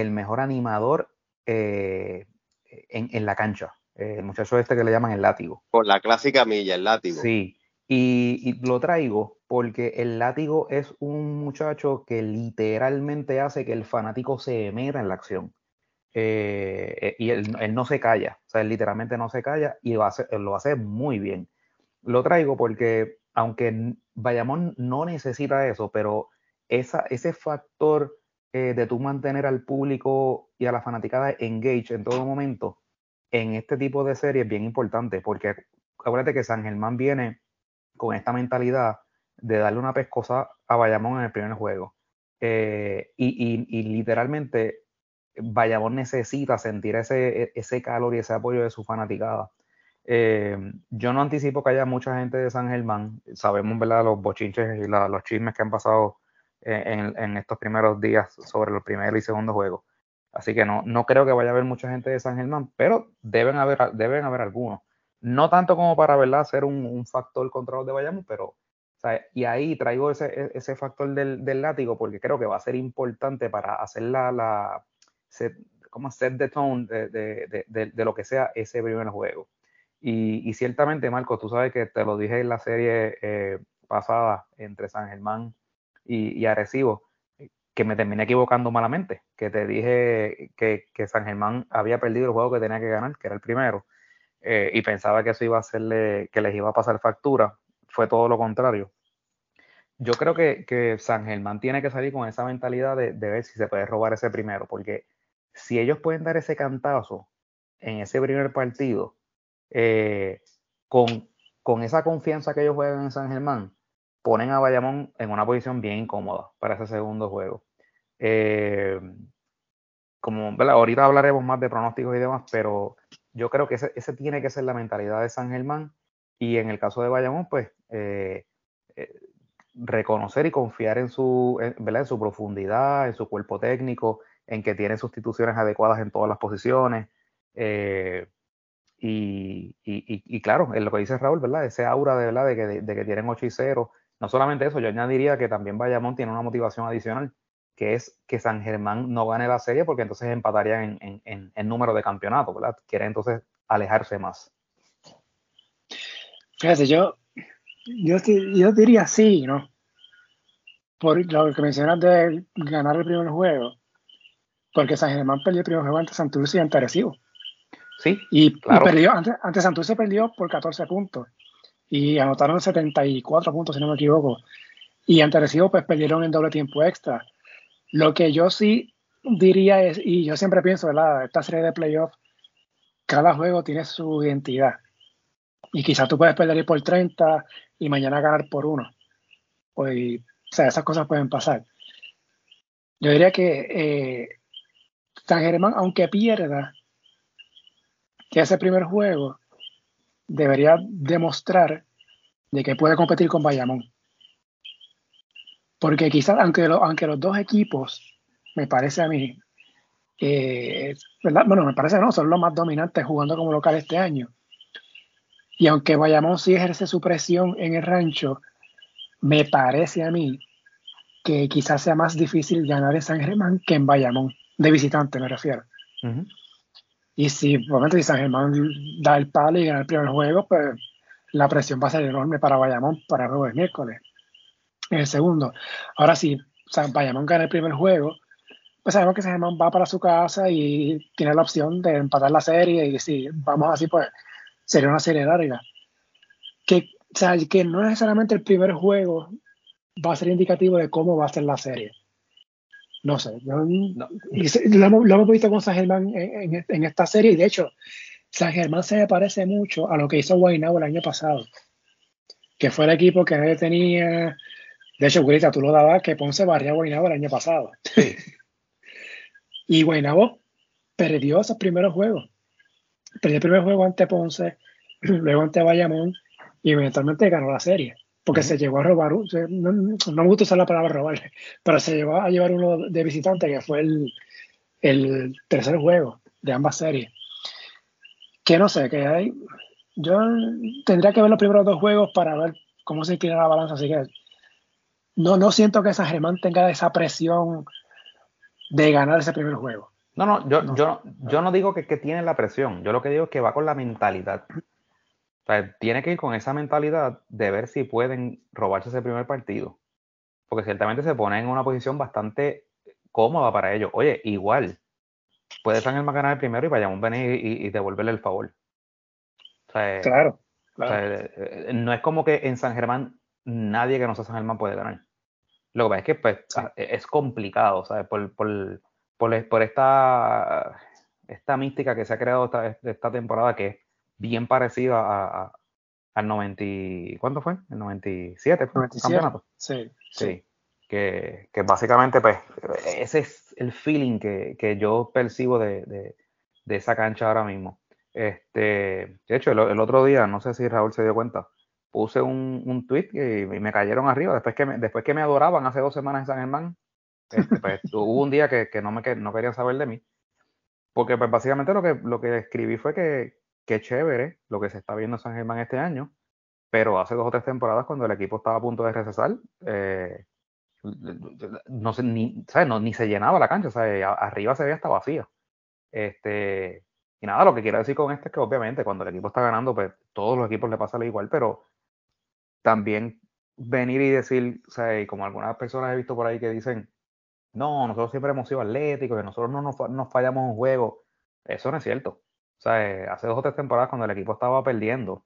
el mejor animador eh, en, la cancha. el muchacho este que le llaman el látigo. Por la clásica milla, el látigo. Sí, y, lo traigo porque el látigo es un muchacho que literalmente hace que el fanático se meta en la acción. eh, y él, no se calla, o sea, él literalmente no se calla y va a lo hace muy bien. Lo traigo porque, aunque Bayamón no necesita eso, pero esa, ese factor de tú mantener al público y a la fanaticada engaged en todo momento, en este tipo de series es bien importante, porque acuérdate que San Germán viene con esta mentalidad de darle una pescosa a Bayamón en el primer juego. Eh, y, literalmente Bayamón necesita sentir ese, ese calor y ese apoyo de su fanaticada. Eh, yo no anticipo que haya mucha gente de San Germán. Sabemos ¿verdad? los bochinches y los chismes que han pasado eh, en, estos primeros días sobre el primer y segundo juego. Así que no, no creo que vaya a haber mucha gente de San Germán, pero deben haber, deben haber algunos. No tanto como para ¿verdad? ser un, factor contra los de Bayamón, pero y ahí traigo ese, e, ese factor del, del, látigo porque creo que va a ser importante para hacer la, la set, como set the tone de, de, de, de, lo que sea ese primer juego. Y, y, ciertamente, Marco, tú sabes que te lo dije en la serie eh, pasada entre San Germán y, y, Arecibo, que me terminé equivocando malamente, que te dije que, que, San Germán había perdido el juego que tenía que ganar, que era el primero, eh, y pensaba que eso iba a hacerle, que les iba a pasar factura, fue todo lo contrario. Yo creo que, San Germán tiene que salir con esa mentalidad de, ver si se puede robar ese primero, porque si ellos pueden dar ese cantazo en ese primer partido, eh, con, con esa confianza que ellos juegan en San Germán, ponen a Bayamón en una posición bien incómoda para ese segundo juego. Eh, como ahorita hablaremos más de pronósticos y demás, pero yo creo que ese, tiene que ser la mentalidad de San Germán y en el caso de Bayamón, pues eh, eh, reconocer y confiar en su, en, su profundidad, en su cuerpo técnico, en que tiene sustituciones adecuadas en todas las posiciones. Eh, y, y, claro, en lo que dice Raúl, ¿verdad? Ese aura de, ¿verdad? de, que, de, que tienen 8 y 0. No solamente eso, yo añadiría que también Bayamón tiene una motivación adicional, que es que San Germán no gane la serie porque entonces empatarían en, en, en número de campeonatos, ¿verdad? Quiere entonces alejarse más. Fíjate, yo, yo, yo diría sí, ¿no? Por lo que mencionas de ganar el primer juego. Porque San Germán perdió el primer juego ante Santurce y ante Arecibo. Sí. Y, perdió, antes, antes Santurce perdió por 14 puntos. Y anotaron 74 puntos, si no me equivoco. Y ante Arecibo, pues perdieron en doble tiempo extra. Lo que yo sí diría es, y yo siempre pienso, ¿verdad? Esta serie de playoffs, cada juego tiene su identidad. Y quizás tú puedes perder por 30 y mañana ganar por uno. Pues, o sea, esas cosas pueden pasar. Yo diría que eh, San Germán, aunque pierda, que ese primer juego debería demostrar de que puede competir con Bayamón. Porque quizás, aunque, aunque los dos equipos, me parece a mí, eh, ¿verdad? bueno, me parece no, son los más dominantes jugando como local este año. Y aunque Bayamón sí ejerce su presión en el rancho, me parece a mí que quizás sea más difícil ganar en San Germán que en Bayamón, de visitante me refiero. Y si, obviamente, si San Germán da el palo y gana el primer juego, pues la presión va a ser enorme para Bayamón para el juego de miércoles. En el segundo. Ahora, si San Bayamón gana el primer juego, pues sabemos que San Germán va para su casa y tiene la opción de empatar la serie y si vamos así, pues sería una serie larga. Que, o sea, que no necesariamente el primer juego va a ser indicativo de cómo va a ser la serie. No sé. Yo, lo, hemos visto con San Germán en, esta serie y de hecho, San Germán se me parece mucho a lo que hizo Guaynabo el año pasado. Que fue el equipo que nadie tenía. De hecho, Gurita, tú lo dabas que Ponce barría a Guaynabo el año pasado. y Guaynabo perdió esos primeros juegos perdió el primer juego ante Ponce, luego ante Bayamón y eventualmente ganó la serie. Porque se llegó a robar, no, me gusta usar la palabra robar, pero se llegó a llevar uno de visitante que fue el, el tercer juego de ambas series. Que no sé, que hay. Yo tendría que ver los primeros dos juegos para ver cómo se inclina la balanza, así que no, no siento que esa Germán tenga esa presión de ganar ese primer juego. No, no, yo no, yo, yo no digo que, tiene la presión, yo lo que digo es que va con la mentalidad. O sea, tiene que ir con esa mentalidad de ver si pueden robarse ese primer partido. Porque ciertamente se pone en una posición bastante cómoda para ellos. Oye, igual, puede San Germán ganar el primero y vayamos venir y, devolverle el favor. claro. Eh, no es como que en San Germán nadie que no sea San Germán puede ganar. Lo que pasa es que pues, e, es complicado, ¿sabes? Por, por, por, esta, esta mística que se ha creado esta, esta temporada que es bien parecida a, al 90, ¿cuánto fue? El 97, fue 97 campeonato. Sí. Sí. Que, que, básicamente, pues, ese es el feeling que, que yo percibo de, de, de, esa cancha ahora mismo. Este, de hecho, el, otro día, no sé si Raúl se dio cuenta, puse un, un tweet y, me cayeron arriba. Después que, me, después que me adoraban hace dos semanas en San Germán, este, pues, hubo un día que, que no, me, que no querían saber de mí. Porque pues básicamente lo que, lo que escribí fue que, qué chévere lo que se está viendo en San Germán este año, pero hace dos o tres temporadas cuando el equipo estaba a punto de recesar, eh, no, se, ni, No, ni se llenaba la cancha, arriba se veía hasta vacía. Este, y nada, lo que quiero decir con esto es que obviamente cuando el equipo está ganando, pues todos los equipos le pasa lo igual, pero también venir y decir, y como algunas personas he visto por ahí que dicen, no, nosotros siempre hemos sido atléticos, que nosotros no nos, nos fallamos un juego, eso no es cierto. O sea, eh, hace dos o tres temporadas cuando el equipo estaba perdiendo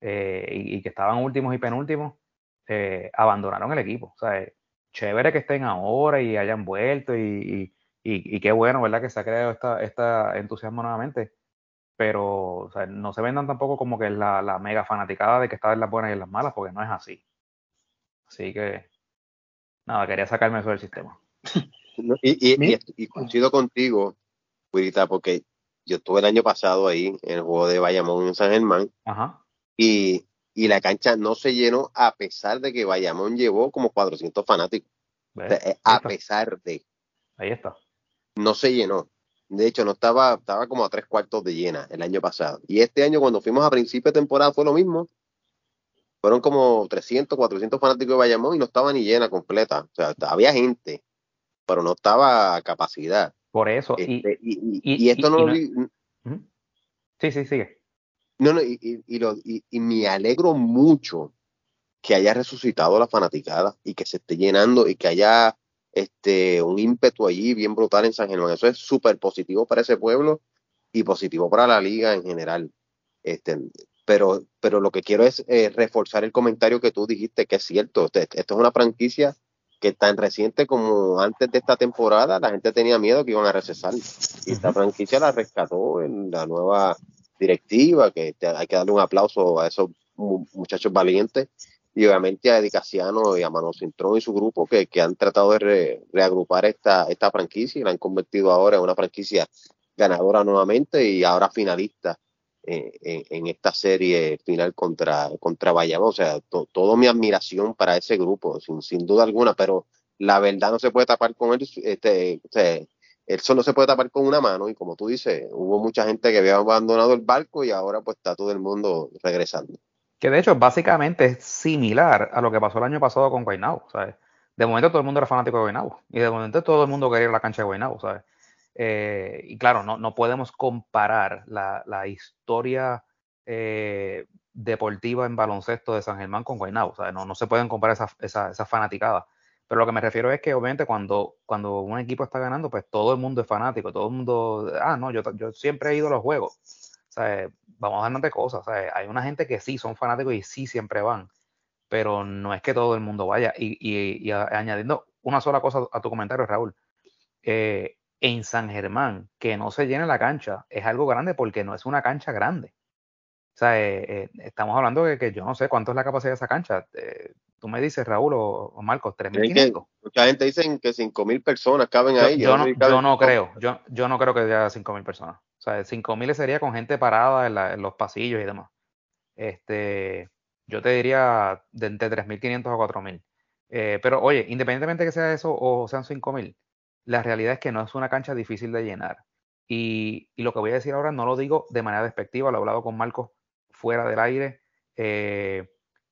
eh, y, que estaban últimos y penúltimos, eh, abandonaron el equipo. O sea, chévere que estén ahora y hayan vuelto y, y, qué bueno, ¿verdad? Que se ha creado esta, esta entusiasmo nuevamente. Pero o sea, no se vendan tampoco como que la, la mega fanaticada de que está en las buenas y en las malas, porque no es así. Así que, nada, quería sacarme eso del sistema. y, y, y, coincido contigo, Purita, porque yo estuve el año pasado ahí en el juego de Bayamón en San Germán. Y, y, la cancha no se llenó a pesar de que Bayamón llevó como 400 fanáticos. Eh, a pesar de. Ahí está. No se llenó. De hecho, no estaba, estaba como a tres cuartos de llena el año pasado. Y este año, cuando fuimos a principio de temporada, fue lo mismo. Fueron como 300, 400 fanáticos de Bayamón y no estaba ni llena completa. O sea, había gente, pero no estaba a capacidad. Por eso. y, este, y, esto no, Sí, sí, sigue. No, no, y, y, me alegro mucho que haya resucitado la fanaticada y que se esté llenando y que haya este un ímpetu allí bien brutal en San Germán. Eso es súper positivo para ese pueblo y positivo para la liga en general. Este, pero, pero lo que quiero es eh, reforzar el comentario que tú dijiste, que es cierto. Este, esto es una franquicia que tan reciente como antes de esta temporada, la gente tenía miedo que iban a recesar. Y esta franquicia la rescató en la nueva directiva, que hay que darle un aplauso a esos muchachos valientes. Y obviamente a Edicaciano y a Manuel Cintrón y su grupo que, que han tratado de reagrupar esta, esta franquicia y la han convertido ahora en una franquicia ganadora nuevamente y ahora finalista en, esta serie final contra, contra Bayamón. O sea, toda mi admiración para ese grupo, sin, sin duda alguna, pero la verdad no se puede tapar con él. Este, él solo se puede tapar con una mano y como tú dices, hubo mucha gente que había abandonado el barco y ahora pues está todo el mundo regresando. Que de hecho básicamente es similar a lo que pasó el año pasado con Guaynabo, ¿sabes? De momento todo el mundo era fanático de Guaynabo y de momento todo el mundo quería ir a la cancha de Guaynabo, ¿sabes? Eh, y claro, no, no podemos comparar la, la historia eh, deportiva en baloncesto de San Germán con Guaynabo. O sea, no, no se pueden comparar esa, esa, esa, fanaticada. Pero lo que me refiero es que obviamente cuando, cuando un equipo está ganando, pues todo el mundo es fanático, todo el mundo, ah, no, yo, yo siempre he ido a los juegos. O sea, vamos a darnos de cosas. O sea, hay una gente que sí son fanáticos y sí siempre van, pero no es que todo el mundo vaya. Y, y, y añadiendo una sola cosa a tu comentario, Raúl. Eh, en San Germán, que no se llene la cancha, es algo grande porque no es una cancha grande. O sea, eh, eh, estamos hablando de que yo no sé cuánto es la capacidad de esa cancha. Eh, tú me dices, Raúl o, Marcos, 3.500. Mucha gente dice que 5.000 personas caben ahí. Yo, no, yo no creo, yo, yo no creo que haya 5.000 personas. O sea, 5.000 sería con gente parada en, los pasillos y demás. Este, yo te diría de entre 3.500 a 4.000. pero oye, independientemente de que sea eso o sean 5.000, la realidad es que no es una cancha difícil de llenar. Y, lo que voy a decir ahora no lo digo de manera despectiva, lo he hablado con Marcos fuera del aire. Eh,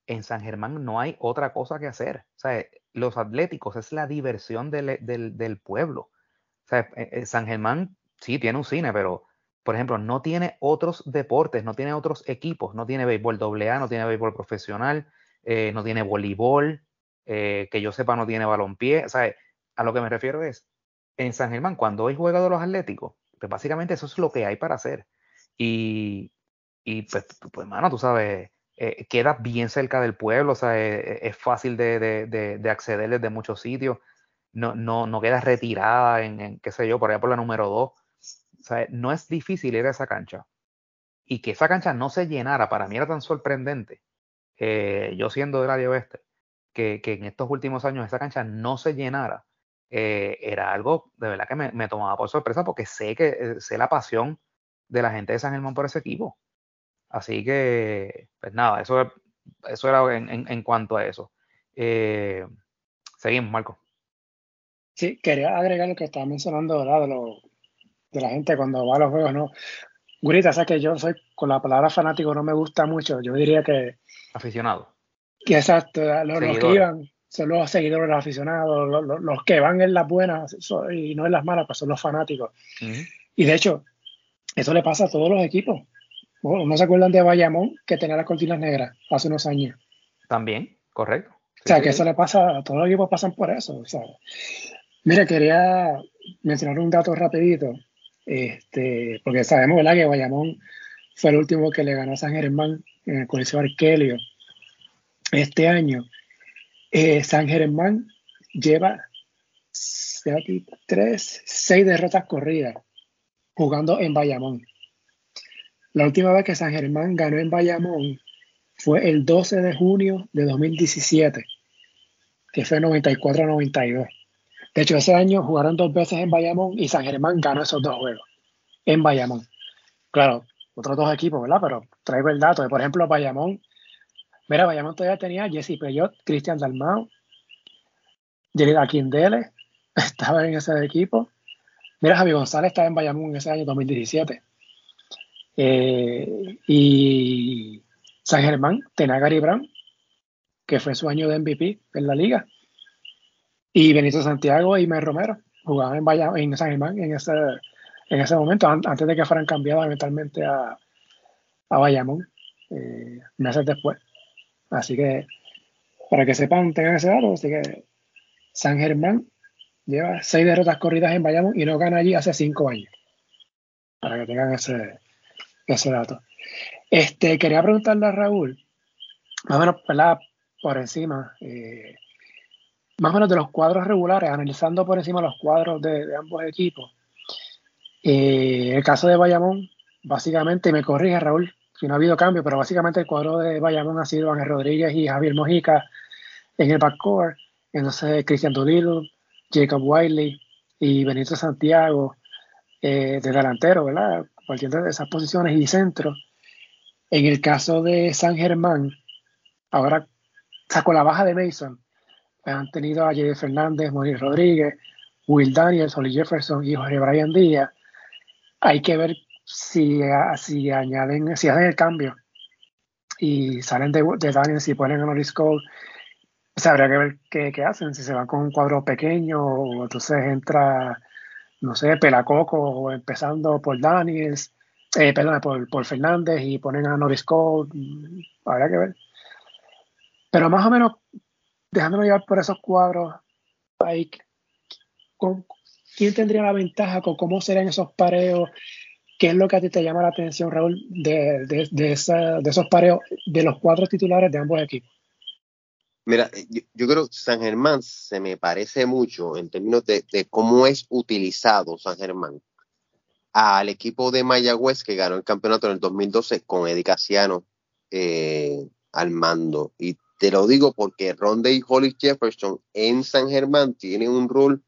en San Germán no hay otra cosa que hacer. O sea, los atléticos es la diversión del, del, pueblo. O sea, eh, eh, San Germán sí tiene un cine, pero, por ejemplo, no tiene otros deportes, no tiene otros equipos, no tiene béisbol AA, no tiene béisbol profesional, no tiene voleibol, que yo sepa no tiene balompié. O sea, a lo que me refiero es, en San Germán, cuando hoy juega de los Atléticos, pues básicamente eso es lo que hay para hacer. Y, y pues, pues, mano, tú sabes, eh, queda bien cerca del pueblo, o sea, eh, eh, es, fácil de, de, de, acceder desde muchos sitios, no, no, no queda retirada en, qué sé yo, por allá por la número 2. O sea, no es difícil ir a esa cancha. Y que esa cancha no se llenara, para mí era tan sorprendente, yo siendo del área oeste, que, que, en estos últimos años esa cancha no se llenara, era algo de verdad que me, me, tomaba por sorpresa porque sé que sé la pasión de la gente de San Germán por ese equipo. Así que, pues nada, eso, eso era en, en, cuanto a eso. Eh, seguimos, Marco. Sí, quería agregar lo que estaba mencionando, ¿verdad? De, lo, de la gente cuando va a los juegos, ¿no? Gurita, sabes que yo soy, con la palabra fanático no me gusta mucho. Yo diría que. Aficionado. Que exacto, los, que iban son los seguidores, los aficionados, los, que van en las buenas y no en las malas, pues son los fanáticos. Y de hecho, eso le pasa a todos los equipos. ¿No se acuerdan de Bayamón que tenía las cortinas negras hace unos años? También, correcto. o sea, que eso le pasa, a todos los equipos pasan por eso. O sea, mira, quería mencionar un dato rapidito, este, porque sabemos ¿verdad? que Bayamón fue el último que le ganó a San Germán en el Coliseo Arkelio este año. Eh, San Germán lleva tres, seis derrotas corridas jugando en Bayamón. La última vez que San Germán ganó en Bayamón fue el 12 de junio de 2017, que fue 94-92. De hecho, ese año jugaron dos veces en Bayamón y San Germán ganó esos dos juegos en Bayamón. Claro, otros dos equipos, ¿verdad? Pero traigo el dato de, por ejemplo, Bayamón. Mira, Bayamón todavía tenía Jesse Peyot, Cristian Dalmao, Jerry Aquindele, estaba en ese equipo. Mira, Javi González estaba en Bayamón en ese año 2017. Eh, y San Germán tenía a Gary Brown, que fue su año de MVP en la liga. Y Benito Santiago y Mer Romero jugaban en, en San Germán en ese, en ese momento, antes de que fueran cambiados eventualmente a, a Bayamón, eh, meses después. Así que, para que sepan, tengan ese dato, así que San Germán lleva seis derrotas corridas en Bayamón y no gana allí hace cinco años. Para que tengan ese, ese dato. Este, quería preguntarle a Raúl, más o menos. Por encima, eh, más o menos de los cuadros regulares, analizando por encima los cuadros de, ambos equipos. Eh, el caso de Bayamón, básicamente, me corrige Raúl, si no ha habido cambio, pero básicamente el cuadro de Bayamón ha sido Ángel Rodríguez y Javier Mojica en el backcourt, entonces Cristian Dolilo, Jacob Wiley y Benito Santiago eh, de delantero, ¿verdad? cualquiera de esas posiciones y centro. En el caso de San Germán, ahora sacó la baja de Mason, han tenido a Jerry Fernández, Moni Rodríguez, Will Daniels, Holly Jefferson y Jorge Brian Díaz. Hay que ver si, si añaden, si hacen el cambio y salen de, de Daniels y ponen a Norris Cole. O habría que ver qué, qué, hacen, si se van con un cuadro pequeño o entonces entra no sé, Pelacoco o empezando por Daniels, eh, perdón, por, por, Fernández y ponen a Norris Cole, mm, habría que ver. Pero más o menos, dejándome llevar por esos cuadros, ahí, ¿quién tendría la ventaja? ¿Cómo serían esos pareos? ¿Qué es lo que a ti te llama la atención, Raúl, de, esa, de esos pareos de los cuatro titulares de ambos equipos? Mira, yo, creo que San Germán se me parece mucho en términos de, cómo es utilizado San Germán al equipo de Mayagüez que ganó el campeonato en el 2012 con Eddie Casiano eh, al mando. Y te lo digo porque Ronde y Holly Jefferson en San Germán tienen un rol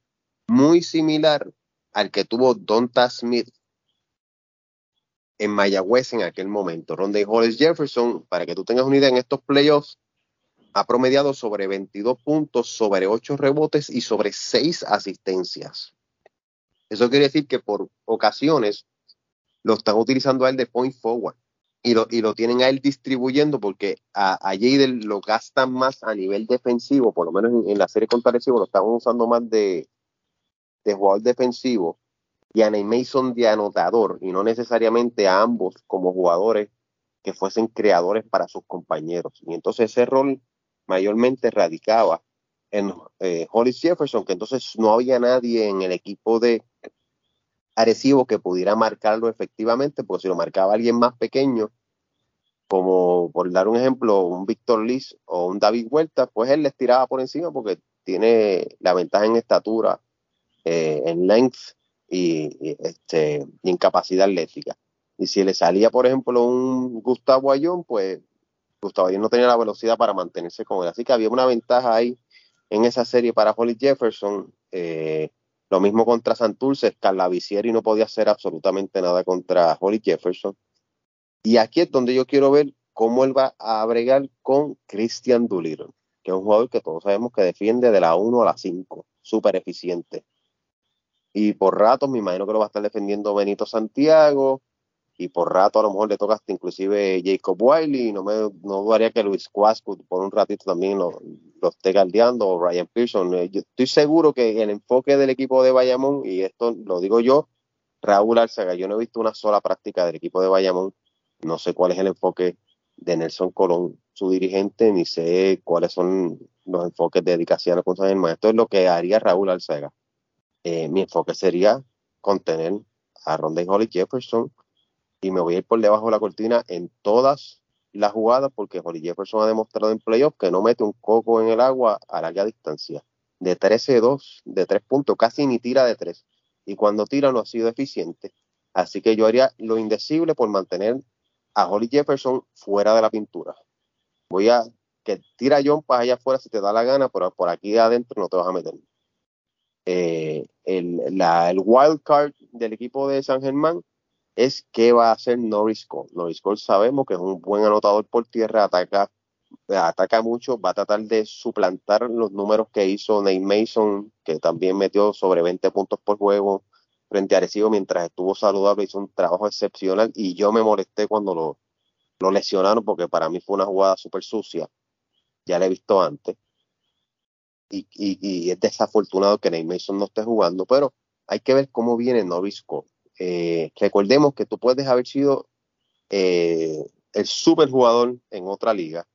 muy similar al que tuvo Donta Smith en Mayagüez en aquel momento. Ronde Hollis Jefferson, para que tú tengas una idea en estos playoffs, ha promediado sobre 22 puntos, sobre 8 rebotes y sobre 6 asistencias. Eso quiere decir que por ocasiones lo están utilizando a él de point forward y lo, y lo tienen a él distribuyendo porque a, a lo gastan más a nivel defensivo, por lo menos en, la serie contra Recibo lo estaban usando más de, de jugador defensivo y a Ney Mason de anotador y no necesariamente a ambos como jugadores que fuesen creadores para sus compañeros. Y entonces ese rol mayormente radicaba en eh, Hollis Jefferson, que entonces no había nadie en el equipo de, Arecibo que pudiera marcarlo efectivamente, porque si lo marcaba alguien más pequeño, como por dar un ejemplo, un Víctor Liz o un David Huerta, pues él les tiraba por encima porque tiene la ventaja en estatura, eh, en length y, este, y en capacidad atlética. Y si le salía, por ejemplo, un Gustavo Ayón, pues Gustavo Ayón no tenía la velocidad para mantenerse con él. Así que había una ventaja ahí en esa serie para Holly Jefferson. Eh, lo mismo contra Santurce, Carlavisieri no podía hacer absolutamente nada contra Holly Jefferson. Y aquí es donde yo quiero ver cómo él va a bregar con Christian Doolittle, que es un jugador que todos sabemos que defiende de la 1 a la 5, súper eficiente. Y por rato me imagino que lo va a estar defendiendo Benito Santiago, y por rato a lo mejor le toca hasta inclusive Jacob Wiley, no me no dudaría que Luis Quasco por un ratito también lo, esté galdeando, o Ryan Pearson. Eh, estoy seguro que el enfoque del equipo de Bayamón, y esto lo digo yo, Raúl Arzaga, yo no he visto una sola práctica del equipo de Bayamón, no sé cuál es el enfoque de Nelson Colón, su dirigente, ni sé cuáles son los enfoques de dedicación con San Germán. Esto es lo que haría Raúl Arcega. Eh, mi enfoque sería contener a Ronda Holly Jefferson, y me voy a ir por debajo de la cortina en todas las jugadas porque Holly Jefferson ha demostrado en playoff que no mete un coco en el agua a larga distancia. De 13-2, de 3 puntos, casi ni tira de 3. Y cuando tira no ha sido eficiente. Así que yo haría lo indecible por mantener a Holly Jefferson fuera de la pintura. Voy a que tira John para allá afuera si te da la gana, pero por aquí adentro no te vas a meter. Eh, el, el wild card del equipo de San Germán es qué va a hacer Norris Cole. Norris Cole sabemos que es un buen anotador por tierra, ataca, ataca mucho, va a tratar de suplantar los números que hizo Nate Mason, que también metió sobre 20 puntos por juego frente a Arecibo mientras estuvo saludable, hizo un trabajo excepcional y yo me molesté cuando lo, lo lesionaron porque para mí fue una jugada súper sucia, ya la he visto antes. Y, es desafortunado que Nate Mason no esté jugando, pero hay que ver cómo viene Norris Cole eh, recordemos que tú puedes haber sido eh, el super jugador en otra liga,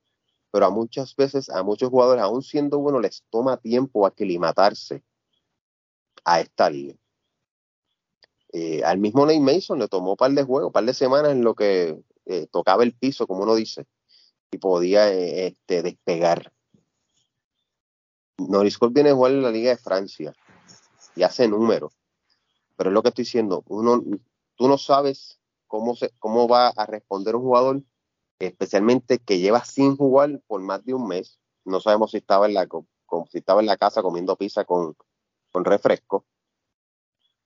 pero a muchas veces, a muchos jugadores, aún siendo bueno, les toma tiempo aclimatarse a esta liga. Eh, al mismo Nate Mason le tomó un par de juegos, un par de semanas en lo que tocaba el piso, como uno dice, y podía este, despegar. Norris viene a jugar en la Liga de Francia y hace números pero es lo que estoy diciendo, uno, tú no sabes cómo, se, cómo va a responder un jugador, especialmente que lleva sin jugar por más de un mes. No sabemos si estaba en la, si estaba en la casa comiendo pizza con, con refresco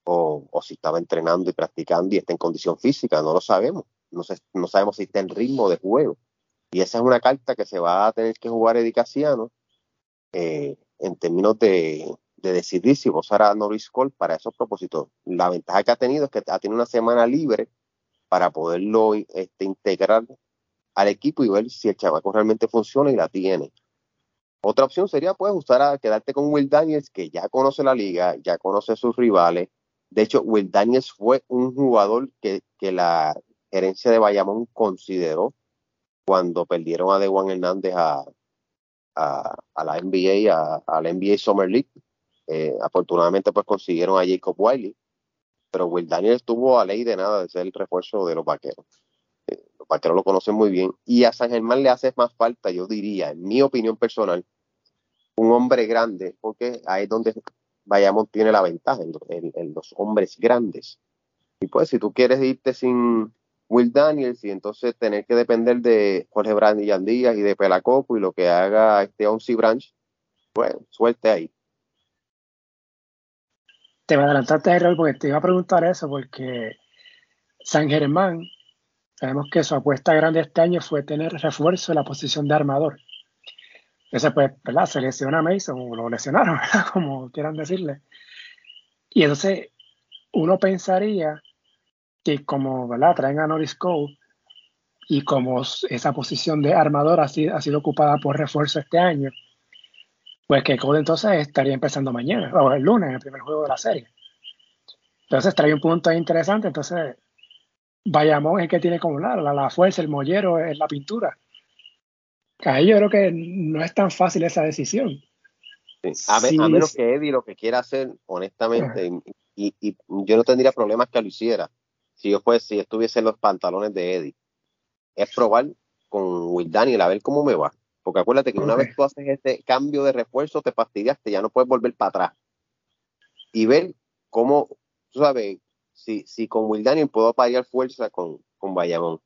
o, o, si estaba entrenando y practicando y está en condición física, no lo sabemos. No, no sabemos si está en ritmo de juego. Y esa es una carta que se va a tener que jugar Edicaciano eh, en términos de, de decidir si usar a Norris Cole para esos propósitos. La ventaja que ha tenido es que ha tenido una semana libre para poderlo este, integrar al equipo y ver si el chamaco realmente funciona y la tiene. Otra opción sería pues usar a quedarte con Will Daniels, que ya conoce la liga, ya conoce sus rivales. De hecho, Will Daniels fue un jugador que, la gerencia de Bayamón consideró cuando perdieron a Dewan Hernández a, a, la NBA, a, la NBA Summer League. Eh, afortunadamente, pues consiguieron a Jacob Wiley, pero Will Daniel estuvo a ley de nada de ser el refuerzo de los vaqueros. Eh, los vaqueros lo conocen muy bien y a San Germán le hace más falta, yo diría, en mi opinión personal, un hombre grande, porque ahí es donde Bayamón tiene la ventaja, en, los hombres grandes. Y pues, si tú quieres irte sin Will Daniels y entonces tener que depender de Jorge Brand y Díaz y de Pelacopo y lo que haga este Onsi Branch, pues suerte ahí te me adelantaste, error porque te iba a preguntar eso, porque San Germán, sabemos que su apuesta grande este año fue tener refuerzo en la posición de armador. Entonces, pues, ¿verdad? Se lesiona a Mason, o lo lesionaron, Como quieran decirle. Y entonces, uno pensaría que como, ¿verdad? Traen a Norris Cole y como esa posición de armador ha sido, ha sido ocupada por refuerzo este año, pues que Cole entonces estaría empezando mañana, o el lunes, en el primer juego de la serie. Entonces trae un punto interesante, entonces Bayamón es que tiene como la, la, fuerza, el mollero, es la pintura. Ahí yo creo que no es tan fácil esa decisión. A, menos que Eddie lo que quiera hacer, honestamente, y, yo no tendría problemas que lo hiciera si yo fuese, si estuviese en los pantalones de Eddie. Es probar con Will Daniel a ver cómo me va. Porque acuérdate que una vez tú haces este cambio de refuerzo, te fastidiaste, ya no puedes volver para atrás. Y ver cómo, tú sabes, si, si con Will Daniel puedo parar fuerza con, con Bayamón.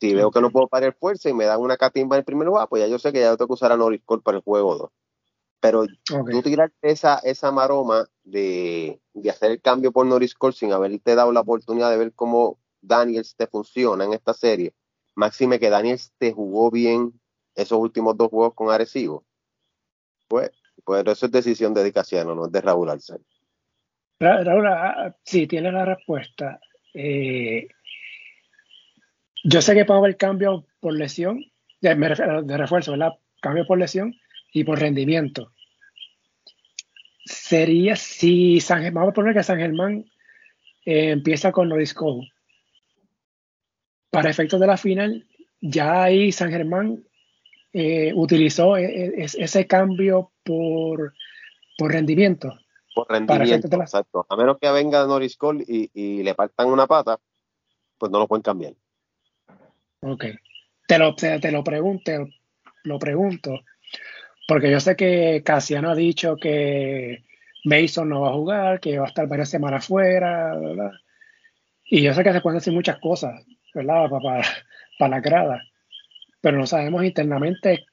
Si veo que no puedo parar fuerza y me dan una catimba en el primer lugar, pues ya yo sé que ya tengo que usar a Norris Cole para el juego 2. Pero tú tirar esa, esa maroma de, hacer el cambio por Norris Cole sin haberte dado la oportunidad de ver cómo Daniels te funciona en esta serie. Máxime que Daniels te jugó bien esos últimos dos juegos con Arecibo. Pues, pues eso es decisión de Dicasiano, no es de Raúl Arcel. Raúl, ah, ah, sí, tiene la respuesta. Eh, yo sé que puedo haber cambio por lesión, de, de refuerzo, ¿verdad? Cambio por lesión y por rendimiento. Sería si San Germán, vamos a poner que San Germán eh, empieza con Norris Para efectos de la final, ya ahí San Germán eh, utilizó e, e, ese cambio por, por rendimiento. Por rendimiento, exacto. A menos que venga Norris Cole y, y le faltan una pata, pues no lo pueden cambiar. Ok. Te lo, te, lo pregunto, lo pregunto, porque yo sé que Casiano ha dicho que Mason no va a jugar, que va a estar varias semanas fuera, ¿verdad? Y yo sé que se pueden decir muchas cosas, ¿verdad? Para, para, la grada. Pero no sabemos internamente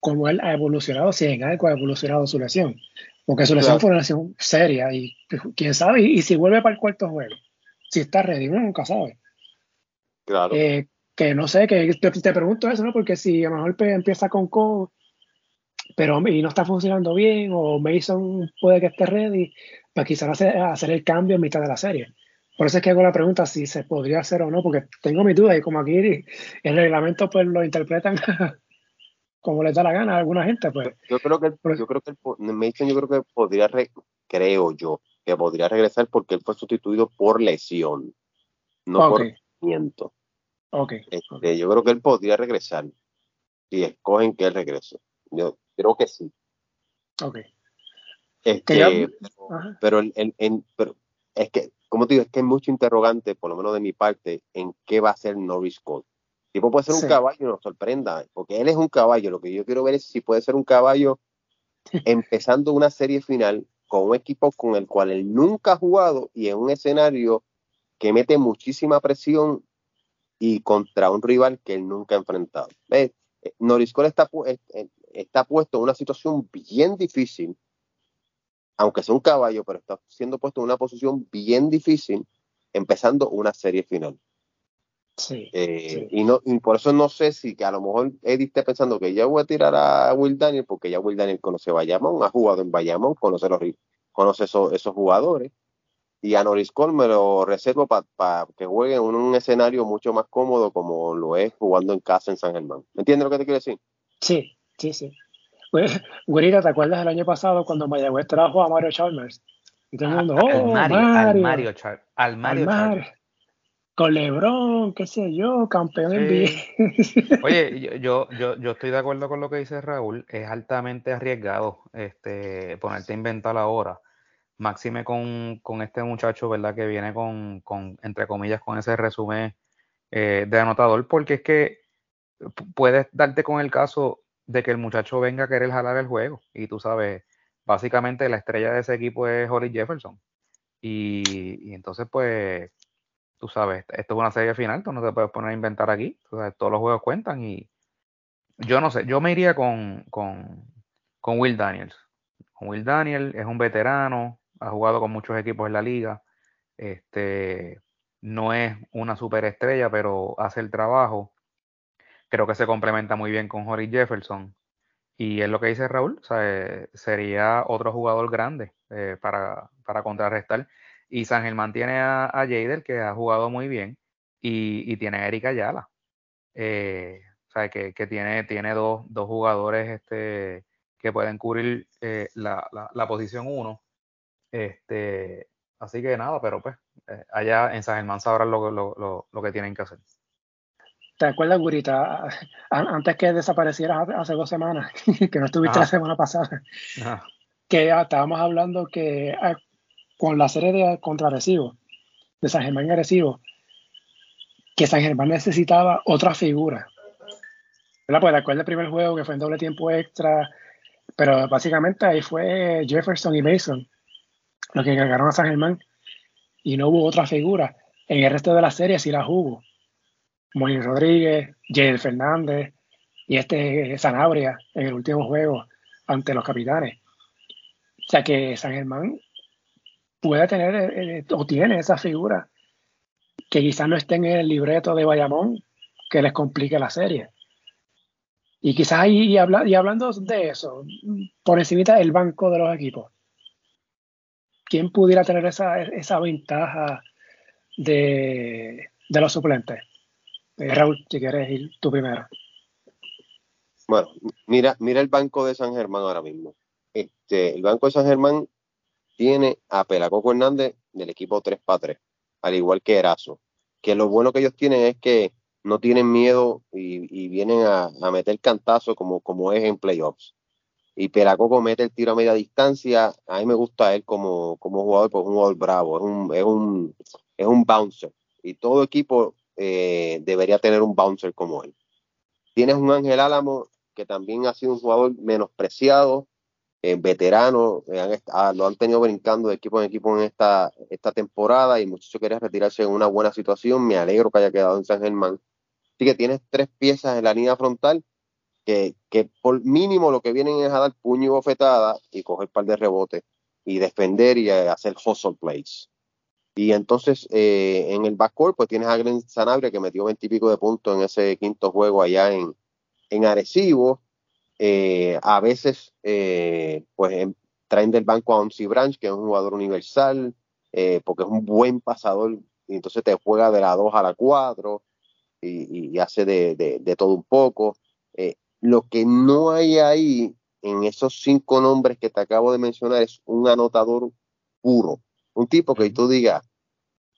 cómo él ha evolucionado, si en algo ha evolucionado su lesión. Porque su lesión fue una lesión seria y quién sabe, y, si vuelve para el cuarto juego, si está ready, uno nunca sabe. Claro. Eh, que no sé, que te, pregunto eso, ¿no? Porque si a lo mejor empieza con Cole, pero y no está funcionando bien, o Mason puede que esté ready, pues quizás hacer, hacer el cambio en mitad de la serie. Por eso es que hago la pregunta si se podría hacer o no, porque tengo mi duda y como aquí el reglamento pues lo interpretan como les da la gana a alguna gente, pues. Yo creo que, yo creo que Mason yo creo que podría, creo yo, que podría regresar porque él fue sustituido por lesión, no por movimiento. Este, yo creo que él podría regresar si escogen que él regrese. Yo creo que sí. Ok. Este, pero, es que, como te digo, es que hay mucho interrogante, por lo menos de mi parte, en qué va a ser Norris Cole. Tipo puede ser un caballo y nos sorprenda, porque él es un caballo. Lo que yo quiero ver es si puede ser un caballo empezando una serie final con un equipo con el cual él nunca ha jugado y en un escenario que mete muchísima presión y contra un rival que él nunca ha enfrentado. ¿Ves? Eh, Norris Cole está, eh, eh, está puesto en una situación bien difícil, aunque sea un caballo, pero está siendo puesto en una posición bien difícil, empezando una serie final. Sí, Y, no, por eso no sé si que a lo mejor Eddie esté pensando que ya voy a tirar a Will Daniel, porque ya Will Daniel conoce Bayamón, ha jugado en Bayamón, conoce, los, conoce esos, esos jugadores y a Norris Cole me lo reservo para que juegue en un, escenario mucho más cómodo como lo es jugando en casa en San Germán. ¿Me entiendes lo que te quiero decir? Sí, sí, sí. Pues, Güerita, ¿te acuerdas del año pasado cuando Mayagüez trajo a Mario Chalmers? Y todo el mundo, oh, al Mario, Mario, al Mario, al Mario, Con Lebron, qué sé yo, campeón en NBA. Oye, yo, yo, yo estoy de acuerdo con lo que dice Raúl. Es altamente arriesgado este, ponerte a inventar ahora máxime con, con, este muchacho, ¿verdad? Que viene con, con entre comillas, con ese resumen eh, de anotador, porque es que puedes darte con el caso de que el muchacho venga a querer jalar el juego. Y tú sabes, básicamente la estrella de ese equipo es Holly Jefferson. Y, y entonces, pues, tú sabes, esto es una serie final, tú no te puedes poner a inventar aquí. todos los juegos cuentan y yo no sé, yo me iría con, con, con Will Daniels. Will Daniels es un veterano, ha jugado con muchos equipos en la liga. Este, no es una superestrella, pero hace el trabajo. Creo que se complementa muy bien con Jory Jefferson. Y es lo que dice Raúl, sería otro jugador grande eh, para, contrarrestar. Y San Germán tiene a, a Jader, que ha jugado muy bien, y, tiene a Erika Ayala. Eh, que, tiene, tiene dos, dos, jugadores este, que pueden cubrir eh, la, la, posición 1 este, así que nada, pero pues eh, allá en San Germán sabrán lo, lo, lo, que tienen que hacer. ¿Te acuerdas, Gurita? Antes que desaparecieras hace dos semanas, que no estuviste la semana pasada, que estábamos hablando que con la serie de contra de San Germán agresivo, que San Germán necesitaba otra figura. ¿Verdad? Pues recuerda el primer juego que fue en doble tiempo extra, pero básicamente ahí fue Jefferson y Mason los que cargaron a San Germán y no hubo otra figura. En el resto de la serie sí las hubo. Molín Rodríguez, Jay Fernández y este Sanabria en el último juego ante los capitanes. O sea que San Germán puede tener eh, eh, o tiene esa figura que quizás no esté en el libreto de Bayamón que les complique la serie. Y quizás ahí, y, y hablando de eso, por encima del banco de los equipos, ¿quién pudiera tener esa, esa ventaja de, de los suplentes? Eh, Raúl, si quieres ir tú primero. Bueno, mira, mira el banco de San Germán ahora mismo. Este, el banco de San Germán tiene a Pelacoco Hernández del equipo 3x3, al igual que Erazo. Que lo bueno que ellos tienen es que no tienen miedo y, vienen a, meter cantazo como, como es en playoffs. Y Pelacoco mete el tiro a media distancia. A mí me gusta él como, como jugador, porque es un jugador bravo, es un, es un, es un bouncer. Y todo equipo eh, debería tener un bouncer como él. Tienes un Ángel Álamo que también ha sido un jugador menospreciado, eh, veterano, eh, ah, lo han tenido brincando de equipo en equipo en esta, esta temporada y muchachos quiere retirarse en una buena situación. Me alegro que haya quedado en San Germán. Así que tienes tres piezas en la línea frontal que, que por mínimo lo que vienen es a dar puño y bofetada y coger par de rebotes y defender y hacer hustle plays. Y entonces eh, en el backcourt pues tienes a Glenn Sanabria que metió veintipico de puntos en ese quinto juego allá en, en Arecibo. Eh, a veces eh, pues traen del banco a Onsi Branch, que es un jugador universal, porque es un buen pasador, y entonces te juega de la 2 a la 4 y, hace de, de, todo un poco. lo que no hay ahí en esos cinco nombres que te acabo de mencionar es un anotador puro un tipo que tú digas,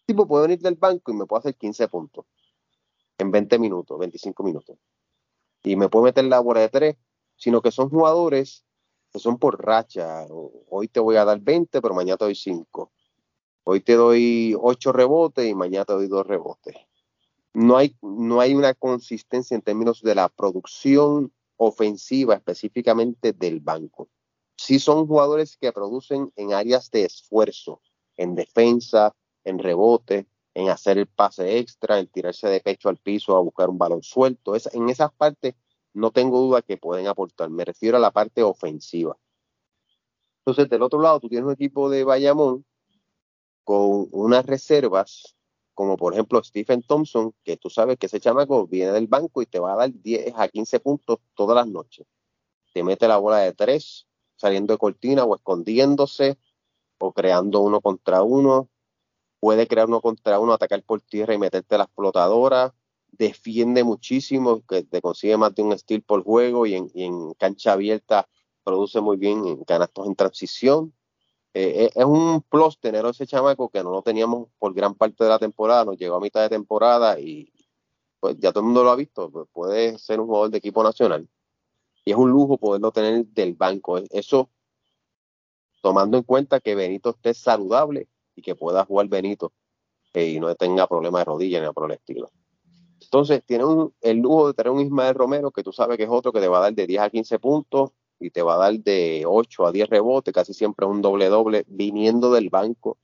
tipo puede venir del banco y me puede hacer 15 puntos en 20 minutos, 25 minutos. Y me puede meter la bola de tres, sino que son jugadores que son por racha. Hoy te voy a dar 20, pero mañana te doy 5. Hoy te doy 8 rebotes y mañana te doy 2 rebotes. No hay, no hay una consistencia en términos de la producción ofensiva específicamente del banco. Sí son jugadores que producen en áreas de esfuerzo, en defensa, en rebote, en hacer el pase extra, en tirarse de pecho al piso a buscar un balón suelto. en esas partes no tengo duda que pueden aportar. Me refiero a la parte ofensiva. Entonces, del otro lado, tú tienes un equipo de Bayamón con unas reservas, como por ejemplo Stephen Thompson, que tú sabes que ese chamaco viene del banco y te va a dar 10 a 15 puntos todas las noches. Te mete la bola de tres, saliendo de cortina o escondiéndose, o creando uno contra uno. Puede crear uno contra uno, atacar por tierra y meterte la explotadora. Defiende muchísimo, que te consigue más de un steal por juego y en, cancha abierta produce muy bien en canastos en transición. Eh, eh, es un plus tener ese chamaco que no lo teníamos por gran parte de la temporada, nos llegó a mitad de temporada y pues ya todo el mundo lo ha visto, pues, puede ser un jugador de equipo nacional. Y es un lujo poderlo tener del banco. Eso tomando en cuenta que Benito esté saludable y que pueda jugar Benito eh, y no tenga problemas de rodilla ni por el estilo. Entonces, tiene el lujo de tener un Ismael Romero que tú sabes que es otro que te va a dar de 10 a 15 puntos y te va a dar de 8 a 10 rebotes, casi siempre un doble-doble viniendo del banco.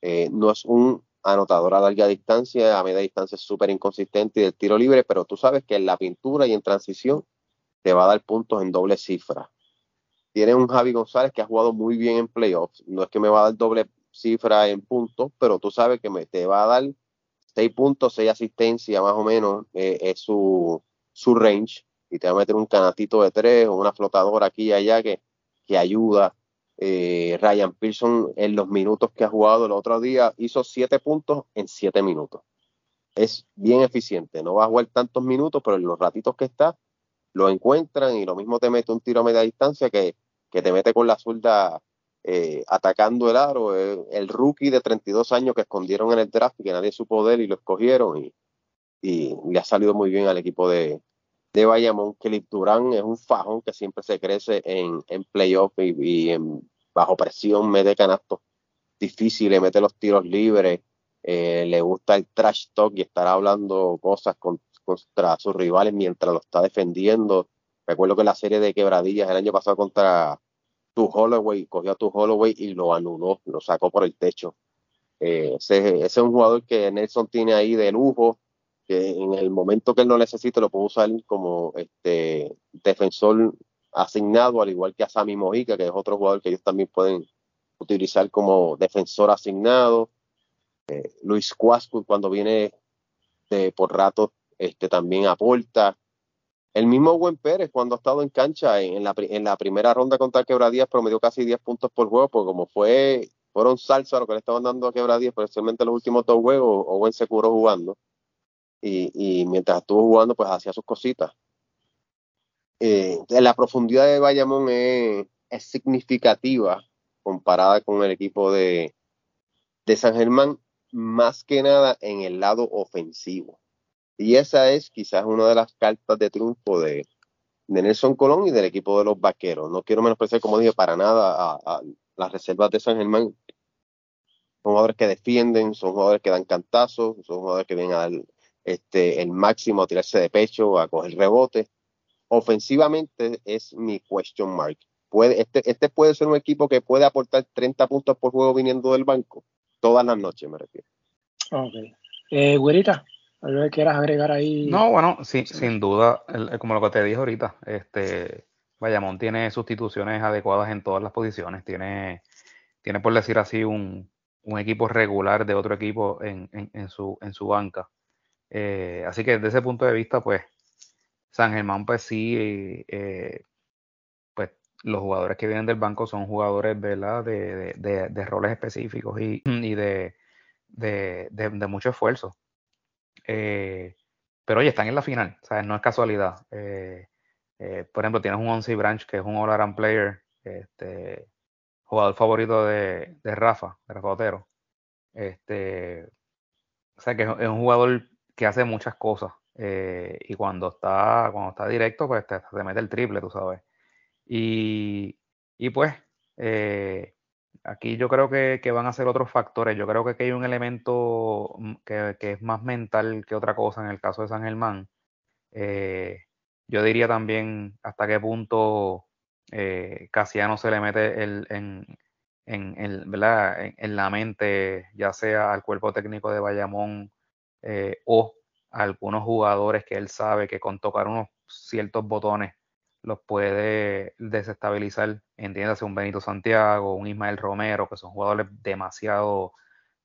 Eh, no es un anotador a larga distancia, a media distancia es súper inconsistente y del tiro libre, pero tú sabes que en la pintura y en transición te va a dar puntos en doble cifra tiene un Javi González que ha jugado muy bien en playoffs. No es que me va a dar doble cifra en puntos, pero tú sabes que me, te va a dar seis puntos, seis asistencias más o menos, eh, es su, su range. Y te va a meter un canatito de tres o una flotadora aquí y allá que, que ayuda. Eh, Ryan Pearson en los minutos que ha jugado el otro día hizo siete puntos en siete minutos. Es bien eficiente, no va a jugar tantos minutos, pero en los ratitos que está, lo encuentran y lo mismo te mete un tiro a media distancia que, que te mete con la zurda eh, atacando el aro. Eh, el rookie de 32 años que escondieron en el draft y que nadie supo de él y lo escogieron y, y le ha salido muy bien al equipo de, de Bayamón. Kelly Durán es un fajón que siempre se crece en, en playoff y, en, bajo presión, mete canastos difícil, le mete los tiros libres, eh, le gusta el trash talk y estar hablando cosas contra sus rivales mientras lo está defendiendo. Recuerdo que la serie de quebradillas el año pasado contra tu Holloway, cogió a tu Holloway y lo anuló, lo sacó por el techo. Eh, ese, es un jugador que Nelson tiene ahí de lujo, que en el momento que él no necesite lo puede usar como este defensor asignado, al igual que a Sammy Mojica, que es otro jugador que ellos también pueden utilizar como defensor asignado. Eh, Luis Cuasco cuando viene por rato este, también aporta. El mismo Buen Pérez, cuando ha estado en cancha en la, primera ronda contra Quebradías, promedió casi 10 puntos por juego, porque como fue, fueron salsa lo que le estaban dando a Quebradías, especialmente los últimos dos juegos, Owen se curó jugando. Y, mientras estuvo jugando, pues hacía sus cositas. Eh, la profundidad de Bayamón es, es, significativa comparada con el equipo de San Germán, más que nada en el lado ofensivo. Y esa es quizás una de las cartas de triunfo de, Nelson Colón y del equipo de los Vaqueros. No quiero menospreciar, como dije, para nada a, las reservas de San Germán. Son jugadores que defienden, son jugadores que dan cantazos, son jugadores que vienen a dar este, el máximo, a tirarse de pecho, a coger rebote. Ofensivamente es mi question mark. Este, este puede ser un equipo que puede aportar 30 puntos por juego viniendo del banco. Todas las noches, me refiero. Ok. Eh, ¿Algo que quieras agregar ahí? No, bueno, sí, sin duda, como lo que te dije ahorita, este, Bayamón tiene sustituciones adecuadas en todas las posiciones, tiene, tiene por decir así, un, un equipo regular de otro equipo en, en, su, en su banca. Eh, así que desde ese punto de vista, pues, San Germán, pues sí, eh, pues los jugadores que vienen del banco son jugadores, ¿verdad?, de, de, de, roles específicos y, y de, de mucho esfuerzo. Eh, pero oye, están en la final, ¿sabes? No es casualidad. Eh, eh, por ejemplo, tienes un Once Branch que es un All-Around Player, este, jugador favorito de, Rafa, de Rafa Otero. Este, o sea, que es un jugador que hace muchas cosas. y cuando está, cuando está directo, pues te, mete el triple, tú sabes. Y, y pues, Aquí yo creo que, van a ser otros factores. Yo creo que aquí hay un elemento mm, que, es más mental que otra cosa en el caso de San Germán. Eh, yo diría también hasta qué punto eh, Casiano se le mete el, en, en, En, la mente, ya sea al cuerpo técnico de Bayamón eh, o a algunos jugadores que él sabe que con tocar unos ciertos botones los puede desestabilizar, entiéndase un Benito Santiago, un Ismael Romero, que son jugadores demasiado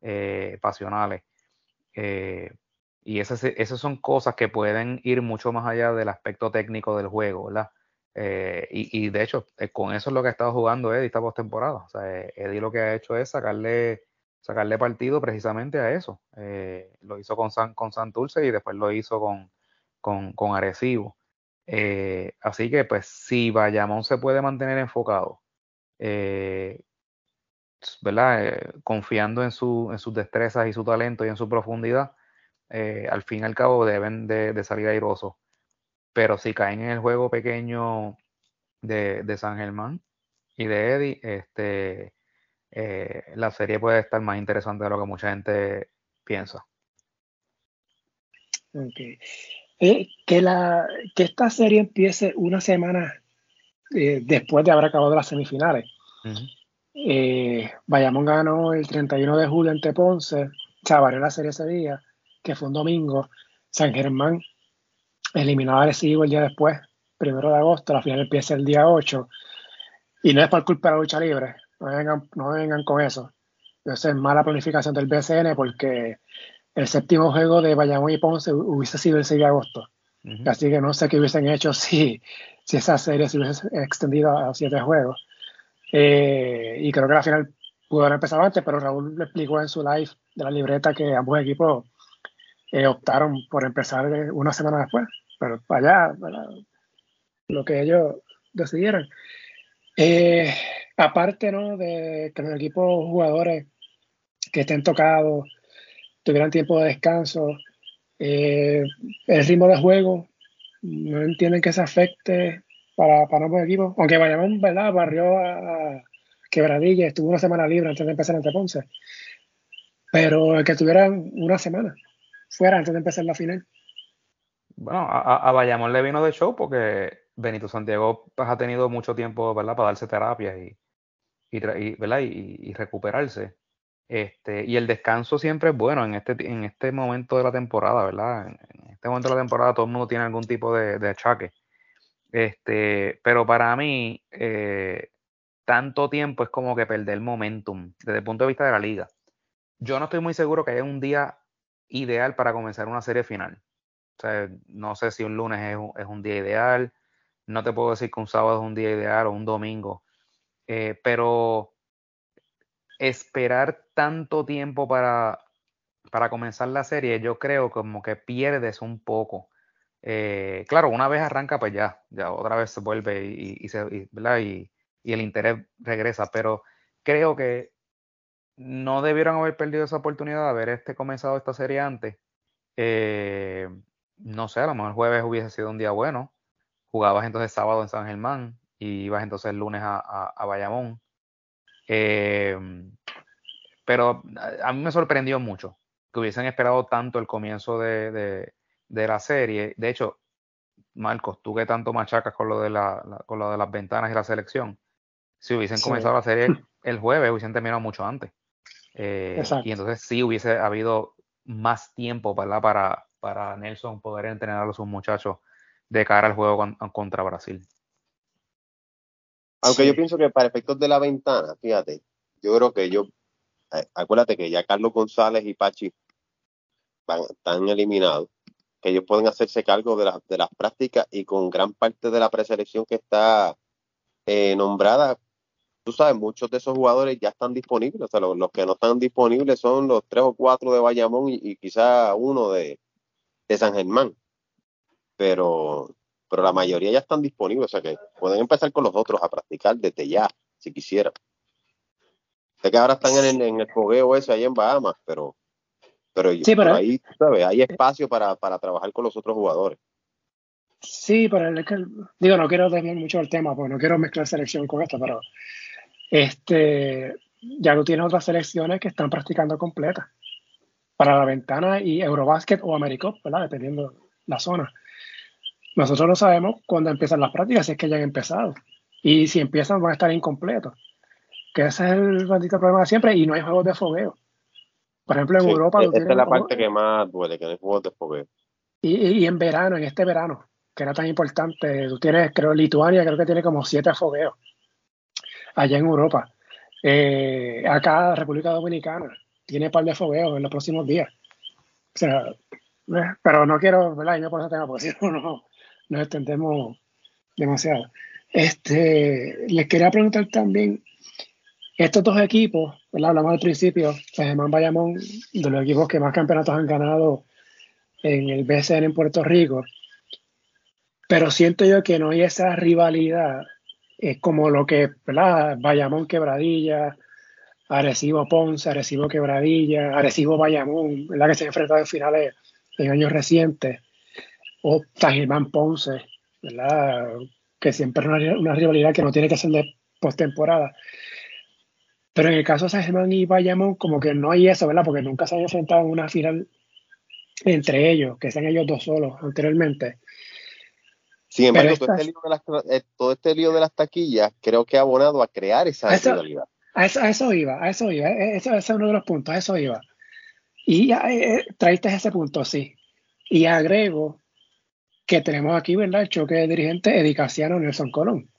eh, pasionales. Eh, y esas, esas, son cosas que pueden ir mucho más allá del aspecto técnico del juego, ¿verdad? Eh, y, de hecho, con eso es lo que ha estado jugando Eddie esta postemporada. O sea, Eddie lo que ha hecho es sacarle, sacarle partido precisamente a eso. lo hizo con, San, con Santurce y después lo hizo con, con, con Arecibo. Eh, así que, pues, si Bayamón se puede mantener enfocado, eh, ¿verdad? Eh, confiando en, su, en sus destrezas y su talento y en su profundidad, al fin y al cabo deben de, salir airosos. Pero si caen en el juego pequeño de, de San Germán y de Eddie, este, la serie puede estar más interesante de lo que mucha gente piensa. Okay. Eh, que, la, que esta serie empiece una semana eh, después de haber acabado las semifinales. Eh, Bayamón ganó el 31 de julio ante Ponce, se la serie ese día, que fue un domingo. San Germán eliminó a Recibo el día después, primero de agosto, la final empieza el día 8. Y no es por culpa de la lucha libre, no vengan, no vengan con eso. Eso es mala planificación del BCN porque el séptimo juego de Bayamón y Ponce hubiese sido el 6 de agosto. Así que no sé qué hubiesen hecho si, si esa serie se hubiese extendido a siete juegos. Eh, y creo que la final pudo haber empezado antes, pero Raúl le explicó en su live de la libreta que ambos equipos eh, optaron por empezar una semana después. Pero para allá, lo que ellos decidieron. Eh, aparte ¿no? de que los equipos jugadores que estén tocados tuvieran tiempo de descanso. Eh, el ritmo de juego, no entienden que se afecte para, para ambos equipos. Aunque Bayamón, ¿verdad? Barrió a, quebradilla, estuvo una semana libre antes de empezar ante Ponce. Pero que tuviera una semana fuera antes de empezar la final. Bueno, a, a Bayamón le vino de show porque Benito Santiago pues, ha tenido mucho tiempo, ¿verdad? Para darse terapias y, y, ¿verdad? y, recuperarse. Este, y el descanso siempre es bueno en este, en este momento de la temporada, ¿verdad? En, este momento de la temporada todo el mundo tiene algún tipo de, de achaque. Este, pero para mí, eh, tanto tiempo es como que perder momentum desde el punto de vista de la liga. Yo no estoy muy seguro que haya un día ideal para comenzar una serie final. O sea, no sé si un lunes es un, es un día ideal, no te puedo decir que un sábado es un día ideal o un domingo, eh, pero esperar tanto tiempo para, para comenzar la serie, yo creo como que pierdes un poco. Eh, claro, una vez arranca, pues ya, ya otra vez se vuelve y, se, y, el interés regresa, pero creo que no debieron haber perdido esa oportunidad de haber este comenzado esta serie antes. Eh, no sé, a lo mejor jueves hubiese sido un día bueno. Jugabas entonces sábado en San Germán y ibas entonces el lunes a, a, Bayamón. Eh, pero a, mí me sorprendió mucho que hubiesen esperado tanto el comienzo de, la serie. De hecho, Marcos, tú que tanto machacas con lo de, la, con lo de las ventanas y la selección, si hubiesen comenzado la serie el jueves, hubiesen terminado mucho antes. Eh, y entonces sí hubiese habido más tiempo para, para Nelson poder entrenar a sus muchachos de cara al juego contra Brasil. Aunque yo pienso que para efectos de la ventana, fíjate, yo creo que yo, acuérdate que ya Carlos González y Pachi están eliminados, que ellos pueden hacerse cargo de, de las prácticas y con gran parte de la preselección que está eh, nombrada, tú sabes, muchos de esos jugadores ya están disponibles, o sea, los, que no están disponibles son los tres o cuatro de Bayamón y, y quizá uno de, de San Germán. Pero, pero la mayoría ya están disponibles, o sea que pueden empezar con los otros a practicar desde ya, si quisieran. Sé que ahora están en, en el fogueo ese ahí en Bahamas, pero, pero, ahí, ¿sabes? Hay espacio para, para trabajar con los otros jugadores. Sí, pero el, digo, no quiero desviar mucho el tema, porque no quiero mezclar selección con esto, pero este, ya tú tienes otras selecciones que están practicando completa para la ventana y Eurobasket o Americop, ¿verdad? Dependiendo la zona. Nosotros no sabemos cuándo empiezan las prácticas, si es que ya han empezado. Y si empiezan, van a estar incompletos. Que ese es el maldito problema de siempre. Y no hay juegos de fogueo. Por ejemplo, en Europa. Esta es la parte que más duele, que no hay juegos de fogueo. Y, en verano, en este verano, que era tan importante, tú tienes, creo, Lituania, creo que tiene como siete fogueos. Allá en Europa. Eh, acá, República Dominicana, tiene un par de fogueos en los próximos días. O sea, eh, pero no quiero, ¿verdad? Y no por ese tema, porque si no, no, nos extendemos demasiado. Este, les quería preguntar también, estos dos equipos, hablamos al principio, San Germán Bayamón, de los equipos que más campeonatos han ganado en el BCN en Puerto Rico, pero siento yo que no hay esa rivalidad, es como lo que, ¿verdad? Bayamón Quebradilla, Arecibo Ponce, Arecibo Quebradilla, Arecibo Bayamón, ¿verdad? Que se han enfrentado en finales en años recientes o San Ponce, ¿verdad? Que siempre es una, rivalidad que no tiene que ser de postemporada. Pero en el caso de San Germán y Bayamón, como que no hay eso, ¿verdad? Porque nunca se han enfrentado en una final entre ellos, que sean ellos dos solos anteriormente. Sin embargo, todo, este lío de las, eh, todo, este lío de las, taquillas creo que ha abonado a crear esa rivalidad. A eso, iba, a eso iba. E, ese es uno de los puntos, a eso iba. Y ya, eh, traiste ese punto, sí. Y agrego que tenemos aquí, ¿verdad? El choque de dirigentes Edicaciano Nelson Colón,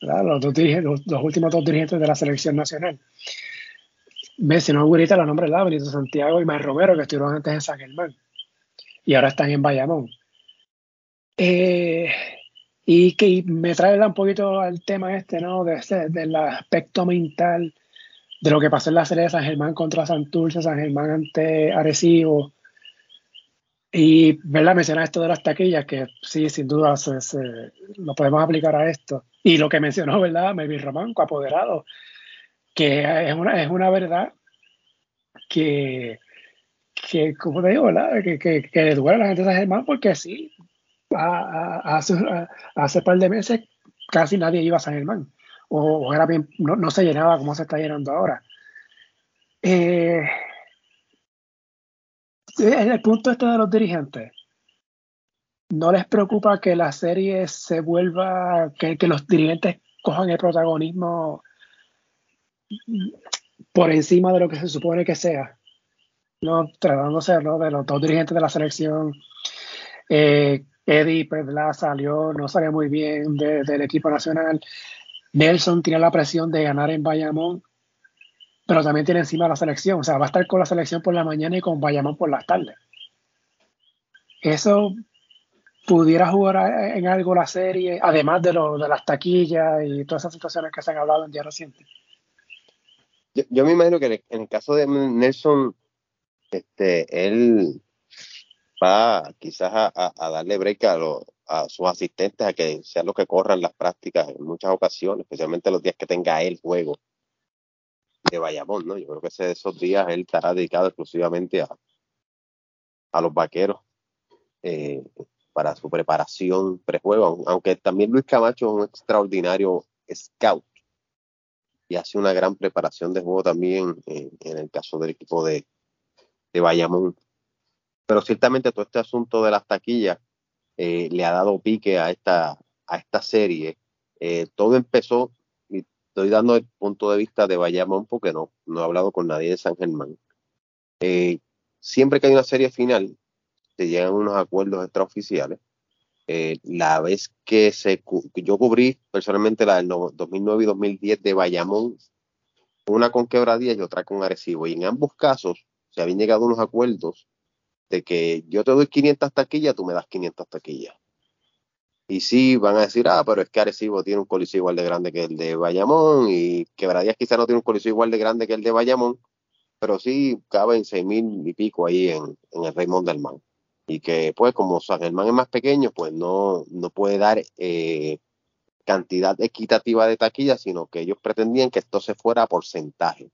¿verdad? Los, dos los, últimos dos dirigentes de la selección nacional. Mencionó ahorita los nombres, ¿verdad? Benito Santiago y Mar Romero, que estuvieron antes en San Germán. Y ahora están en Bayamón. Eh, y que me trae un poquito al tema este, ¿no? De del aspecto mental de lo que pasó en la serie de San Germán contra Santurce, San Germán ante Arecibo, y, ¿verdad? Mencionar esto de las taquillas, que sí, sin duda lo podemos aplicar a esto. Y lo que mencionó, ¿verdad? Melvin Román, coapoderado, que es una, es una verdad que, que como te digo, ¿verdad? Que, que, que duele a la gente de San Germán, porque sí, hace, hace un par de meses casi nadie iba a San Germán. o, era bien, no, se llenaba como se está llenando ahora. Eh, el punto este de los dirigentes, ¿no les preocupa que la serie se vuelva, que, los dirigentes cojan el protagonismo por encima de lo que se supone que sea? ¿no? tratándose de los dos dirigentes de la selección. Eh, Eddie pues, salió, no salió muy bien del equipo nacional. Nelson tiene la presión de ganar en Bayamón, pero también tiene encima la selección. O sea, va a estar con la selección por la mañana y con Bayamón por las tardes. Eso pudiera jugar en algo la serie, además de, lo, de las taquillas y todas esas situaciones que se han hablado en día reciente. Yo, me imagino que en el caso de Nelson, este, él va quizás a, darle break a, a sus asistentes a que sean los que corran las prácticas en muchas ocasiones, especialmente los días que tenga él juego de Bayamón, ¿no? Yo creo que ese, esos días él estará dedicado exclusivamente a, a los vaqueros eh, para su preparación prejuego, aunque también Luis Camacho es un extraordinario scout y hace una gran preparación de juego también en el caso del equipo de, de Bayamón. Pero ciertamente todo este asunto de las taquillas eh, le ha dado pique a esta, a esta serie. Eh, todo empezó, estoy dando el punto de vista de Bayamón porque no, no he hablado con nadie de San Germán. Eh, siempre que hay una serie final, se llegan unos acuerdos extraoficiales. la vez que, se, yo cubrí personalmente la del 2009 y 2010 de Bayamón, una con Quebradilla y otra con Arecibo. Y en ambos casos, se habían llegado unos acuerdos de que yo te doy 500 taquillas, tú me das 500 taquillas. Y sí, van a decir, ah, pero es que Arecibo tiene un coliseo igual de grande que el de Bayamón y Quebradías quizá no tiene un coliseo igual de grande que el de Bayamón, pero sí caben seis mil y pico ahí en, el Raymond del Man. Y que pues como San Germán es más pequeño, pues no, no puede dar eh, cantidad equitativa de taquillas, sino que ellos pretendían que esto se fuera a porcentaje.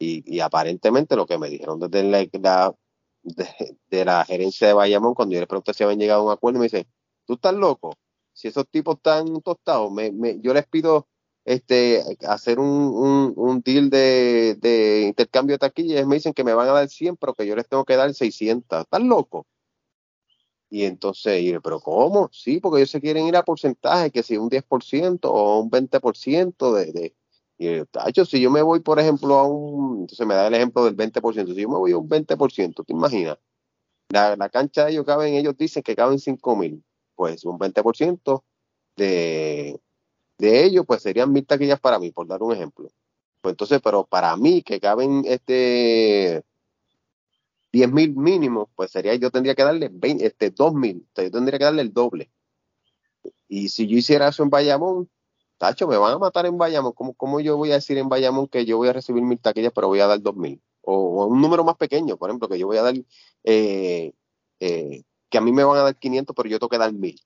Y, aparentemente lo que me dijeron desde la, de, la gerencia de Bayamón, cuando yo les pregunté si habían llegado a un acuerdo, me dicen, tú estás loco, si esos tipos están tostados, me, yo les pido este hacer un, un, deal de, de, intercambio de taquillas, me dicen que me van a dar 100, pero que yo les tengo que dar 600, ¿estás loco? Y entonces, pero ¿cómo? Sí, porque ellos se quieren ir a porcentaje, que si un 10% o un 20% de, de, y tacho, si yo me voy, por ejemplo, a un, entonces me da el ejemplo del 20%, si yo me voy a un 20%, ¿te imaginas? La, la cancha de ellos caben, ellos dicen que caben 5 mil, pues un 20% de, de ellos, pues serían mil taquillas para mí, por dar un ejemplo. Pues entonces, pero para mí, que caben este 10 mil mínimo, pues sería, yo tendría que darle 20, este, 2 mil, yo tendría que darle el doble. Y si yo hiciera eso en Bayamón, Tacho, me van a matar en Bayamón. ¿Cómo, ¿Cómo, yo voy a decir en Bayamón que yo voy a recibir mil taquillas, pero voy a dar dos mil? O, un número más pequeño, por ejemplo, que yo voy a dar, eh, eh, que a mí me van a dar 500, pero yo tengo que dar mil.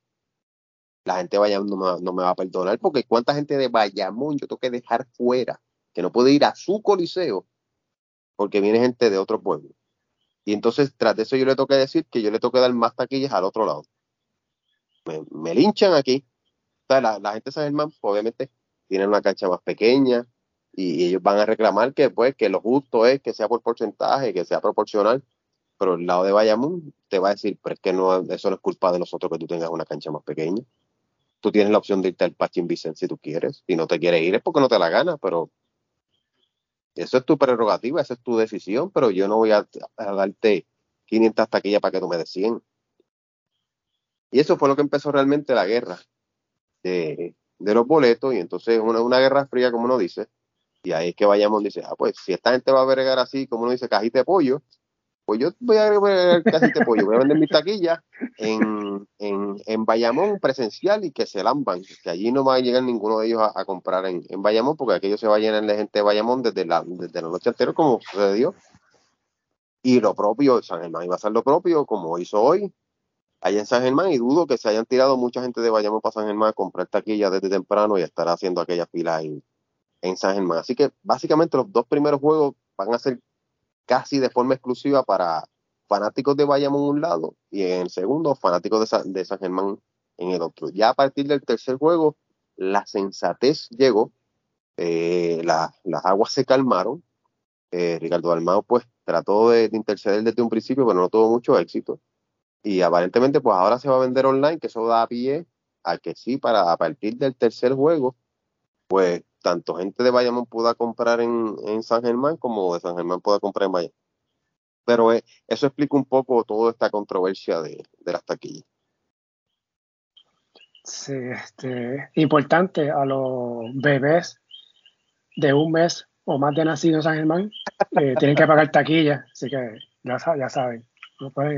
La gente de Bayamón no me, no me va a perdonar, porque cuánta gente de Bayamón yo tengo que dejar fuera, que no puede ir a su coliseo, porque viene gente de otro pueblo. Y entonces, tras de eso, yo le tengo que decir que yo le tengo que dar más taquillas al otro lado. me linchan aquí, la, gente de San Germán, obviamente, tienen una cancha más pequeña y, ellos van a reclamar que, pues, que lo justo es que sea por porcentaje, que sea proporcional. Pero el lado de Bayamón te va a decir, pero es que no, eso no es culpa de nosotros que tú tengas una cancha más pequeña. Tú tienes la opción de irte al Pachín Vicente si tú quieres. Si no te quieres ir es porque no te la gana, pero eso es tu prerrogativa, esa es tu decisión, pero yo no voy a, darte 500 taquillas para que tú me des 100. Y eso fue lo que empezó realmente la guerra de, los boletos y entonces una, una guerra fría, como uno dice, y ahí es que vayamos, dice, ah, pues si esta gente va a agregar así, como uno dice, cajita de pollo, pues yo voy a agregar cajita de pollo, voy a vender mis taquillas en, en, en, Bayamón presencial y que se lamban, que allí no va a llegar ninguno de ellos a, comprar en, en, Bayamón, porque aquello se va a llenar de gente de Bayamón desde la, desde la noche anterior, como sucedió. Y lo propio, San Germán iba a hacer lo propio, como hizo hoy, allá en San Germán y dudo que se hayan tirado mucha gente de Bayamón para San Germán a comprar taquilla desde temprano y estar haciendo aquella fila en, en San Germán. Así que básicamente los dos primeros juegos van a ser casi de forma exclusiva para fanáticos de Bayamón un lado y en el segundo fanáticos de, de San Germán en el otro. Ya a partir del tercer juego, la sensatez llegó eh, las aguas se calmaron. Eh, Ricardo Almado pues trató de, interceder desde un principio, pero no tuvo mucho éxito. Y aparentemente pues ahora se va a vender online, que eso da pie a que sí, para a partir del tercer juego, pues tanto gente de Bayamón pueda comprar en, San Germán como de San Germán pueda comprar en Bayamón. Pero eh, eso explica un poco toda esta controversia de, de las taquillas. Sí, este, importante a los bebés de un mes o más de nacido en San Germán, eh, tienen que pagar taquilla, así que ya, ya saben.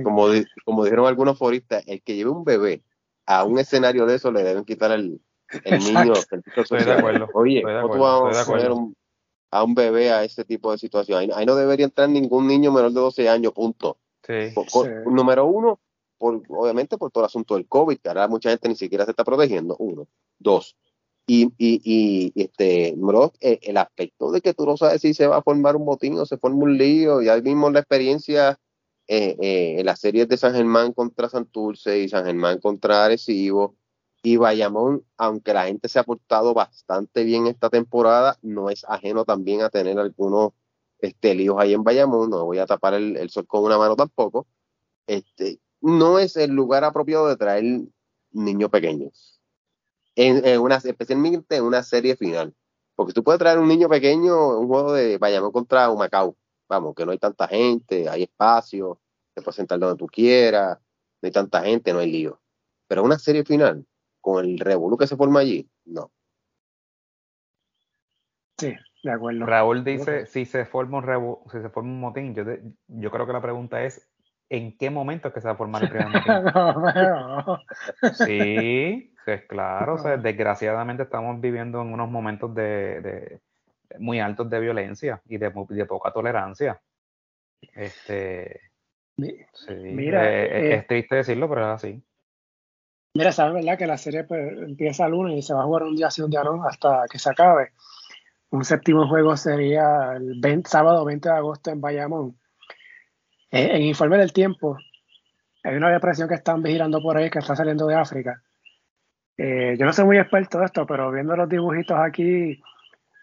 como, como dijeron algunos foristas, el que lleve un bebé a un escenario de eso le deben quitar el, el niño. Estoy de acuerdo. Oye, ¿cómo vamos a poner a un bebé a ese tipo de situación? Ahí, no debería entrar ningún niño menor de 12 años, punto. Sí. Número uno, por, obviamente por todo el asunto del COVID, que ahora mucha gente ni siquiera se está protegiendo. Uno. Dos. Y, y, y este, bro, eh, el aspecto de que tú no sabes si se va a formar un botín o se forma un lío, ya vimos la experiencia eh, eh, en las series de San Germán contra Santurce y San Germán contra Arecibo y Bayamón, aunque la gente se ha portado bastante bien esta temporada, no es ajeno también a tener algunos este, líos ahí en Bayamón, no voy a tapar el, sol con una mano tampoco, este, no es el lugar apropiado de traer niños pequeños, en, una, especialmente en una serie final, porque tú puedes traer un niño pequeño un juego de Bayamón contra Humacao, vamos, que no hay tanta gente, hay espacio, te puedes sentar donde tú quieras, no hay tanta gente, no hay lío, pero una serie final, con el revolú que se forma allí, no. Sí, de acuerdo. Raúl dice, si se forma un si se forma un motín, yo, yo creo que la pregunta es, ¿en qué momento es que se va a formar el primer motín? sí, es claro, o sea, desgraciadamente estamos viviendo en unos momentos de, muy altos de violencia y de, de poca tolerancia. Este, mira, eh, eh, es triste decirlo, pero es así. Mira, sabes, ¿verdad? Que la serie pues, empieza el lunes y se va a jugar un día sí, un día no, hasta que se acabe. Un séptimo juego sería el sábado 20 de agosto en Bayamón. Eh, en Informe del Tiempo, hay una depresión que están vigilando por ahí que está saliendo de África. Eh, yo no soy muy experto de esto, pero viendo los dibujitos aquí,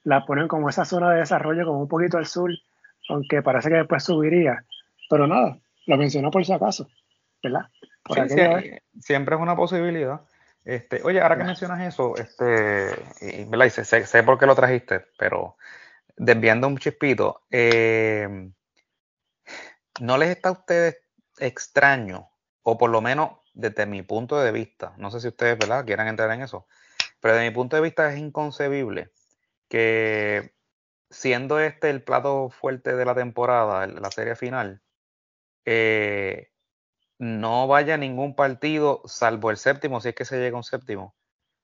la ponen como esa zona de desarrollo, como un poquito al sur, aunque parece que después subiría. Pero nada, lo menciono por si acaso, ¿verdad? Siempre es una posibilidad. Este, oye, ahora que mencionas eso, este, y, sé, por qué lo trajiste, pero desviando un chispito, eh, ¿no les está a ustedes extraño, o por lo menos desde mi punto de vista, no sé si ustedes ¿verdad? quieran entrar en eso, pero desde mi punto de vista es inconcebible que siendo este el plato fuerte de la temporada, la serie final, eh, no vaya ningún partido, salvo el séptimo, si es que se llega a un séptimo,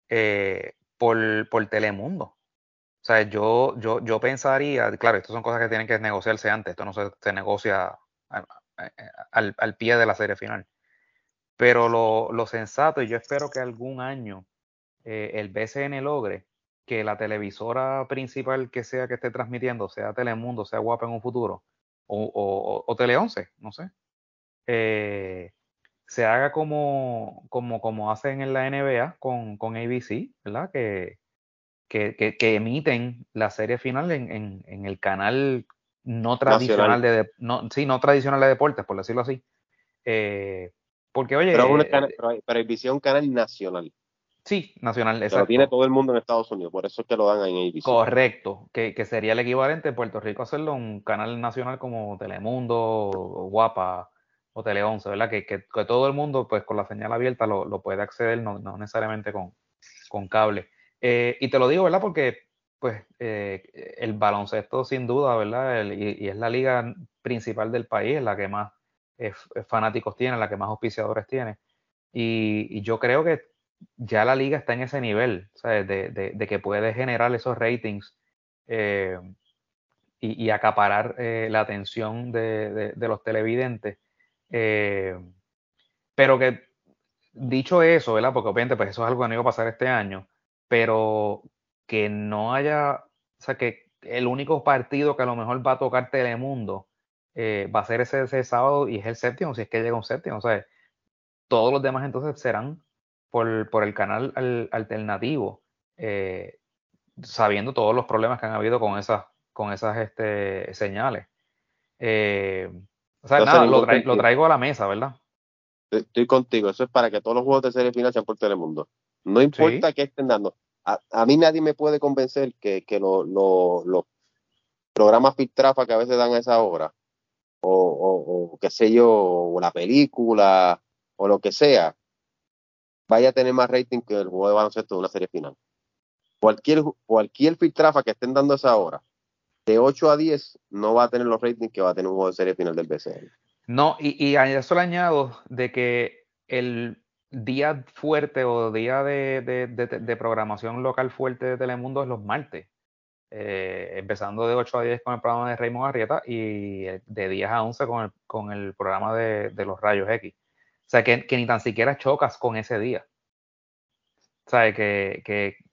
eh, por, Telemundo. O sea, yo, yo, yo pensaría, claro, estas son cosas que tienen que negociarse antes, esto no se, negocia al, pie de la serie final. Pero lo, sensato, y yo espero que algún año eh, el BCN logre que la televisora principal que sea que esté transmitiendo, sea Telemundo, sea Guapa en un futuro, o, o Tele 11, no sé, eh, se haga como, como, como hacen en la NBA con, con ABC, ¿verdad? Que, que, que, emiten la serie final en, en, el canal no tradicional de, no, sí, no tradicional de deportes, por decirlo así. Eh, porque, oye. Pero, eh, canal, pero, ABC es un canal nacional. Sí, nacional, exacto. Pero tiene todo el mundo en Estados Unidos, por eso es que lo dan en ABC. Correcto, que, que sería el equivalente en Puerto Rico hacerlo un canal nacional como Telemundo, Guapa, o Tele 11, ¿verdad? Que, que, todo el mundo, pues con la señal abierta, lo, puede acceder, no, necesariamente con, con cable. Eh, y te lo digo, ¿verdad? Porque, pues, eh, el baloncesto, sin duda, ¿verdad? y, es la liga principal del país, la que más eh, fanáticos tiene, la que más auspiciadores tiene. Y, yo creo que ya la liga está en ese nivel, ¿sabes? De, que puede generar esos ratings. y, acaparar la atención de, los televidentes eh, pero que dicho eso, ¿verdad? Porque obviamente pues eso es algo que no iba a pasar este año, pero que no haya, o sea, que el único partido que a lo mejor va a tocar Telemundo eh, va a ser ese, sábado y es el séptimo, si es que llega un séptimo, o sea, todos los demás entonces serán por, por el canal alternativo. Eh, sabiendo todos los problemas que han habido con esas, con esas este, señales. Eh, o sea, nada, lo, traigo a la mesa, ¿verdad? Estoy contigo, eso es para que todos los juegos de serie final sean por Telemundo. No importa qué estén dando. A, mí nadie me puede convencer que, los programas Filtrafa que a veces dan a esa hora, o, o, qué sé yo, o la película, o lo que sea, vaya a tener más rating que el juego de baloncesto de una serie final. Cualquier, cualquier filtrafa que estén dando a esa hora, de 8 a 10, no va a tener los ratings que va a tener un juego de serie final del BCN. No, y, y a eso le añado de que el día fuerte o día de, programación local fuerte de Telemundo es los martes. Eh, empezando de 8 a 10 con el programa de Raymond Arrieta y de 10 a 11 con el, con el programa de, los rayos X. O sea, que, ni tan siquiera chocas con ese día. O sea, que,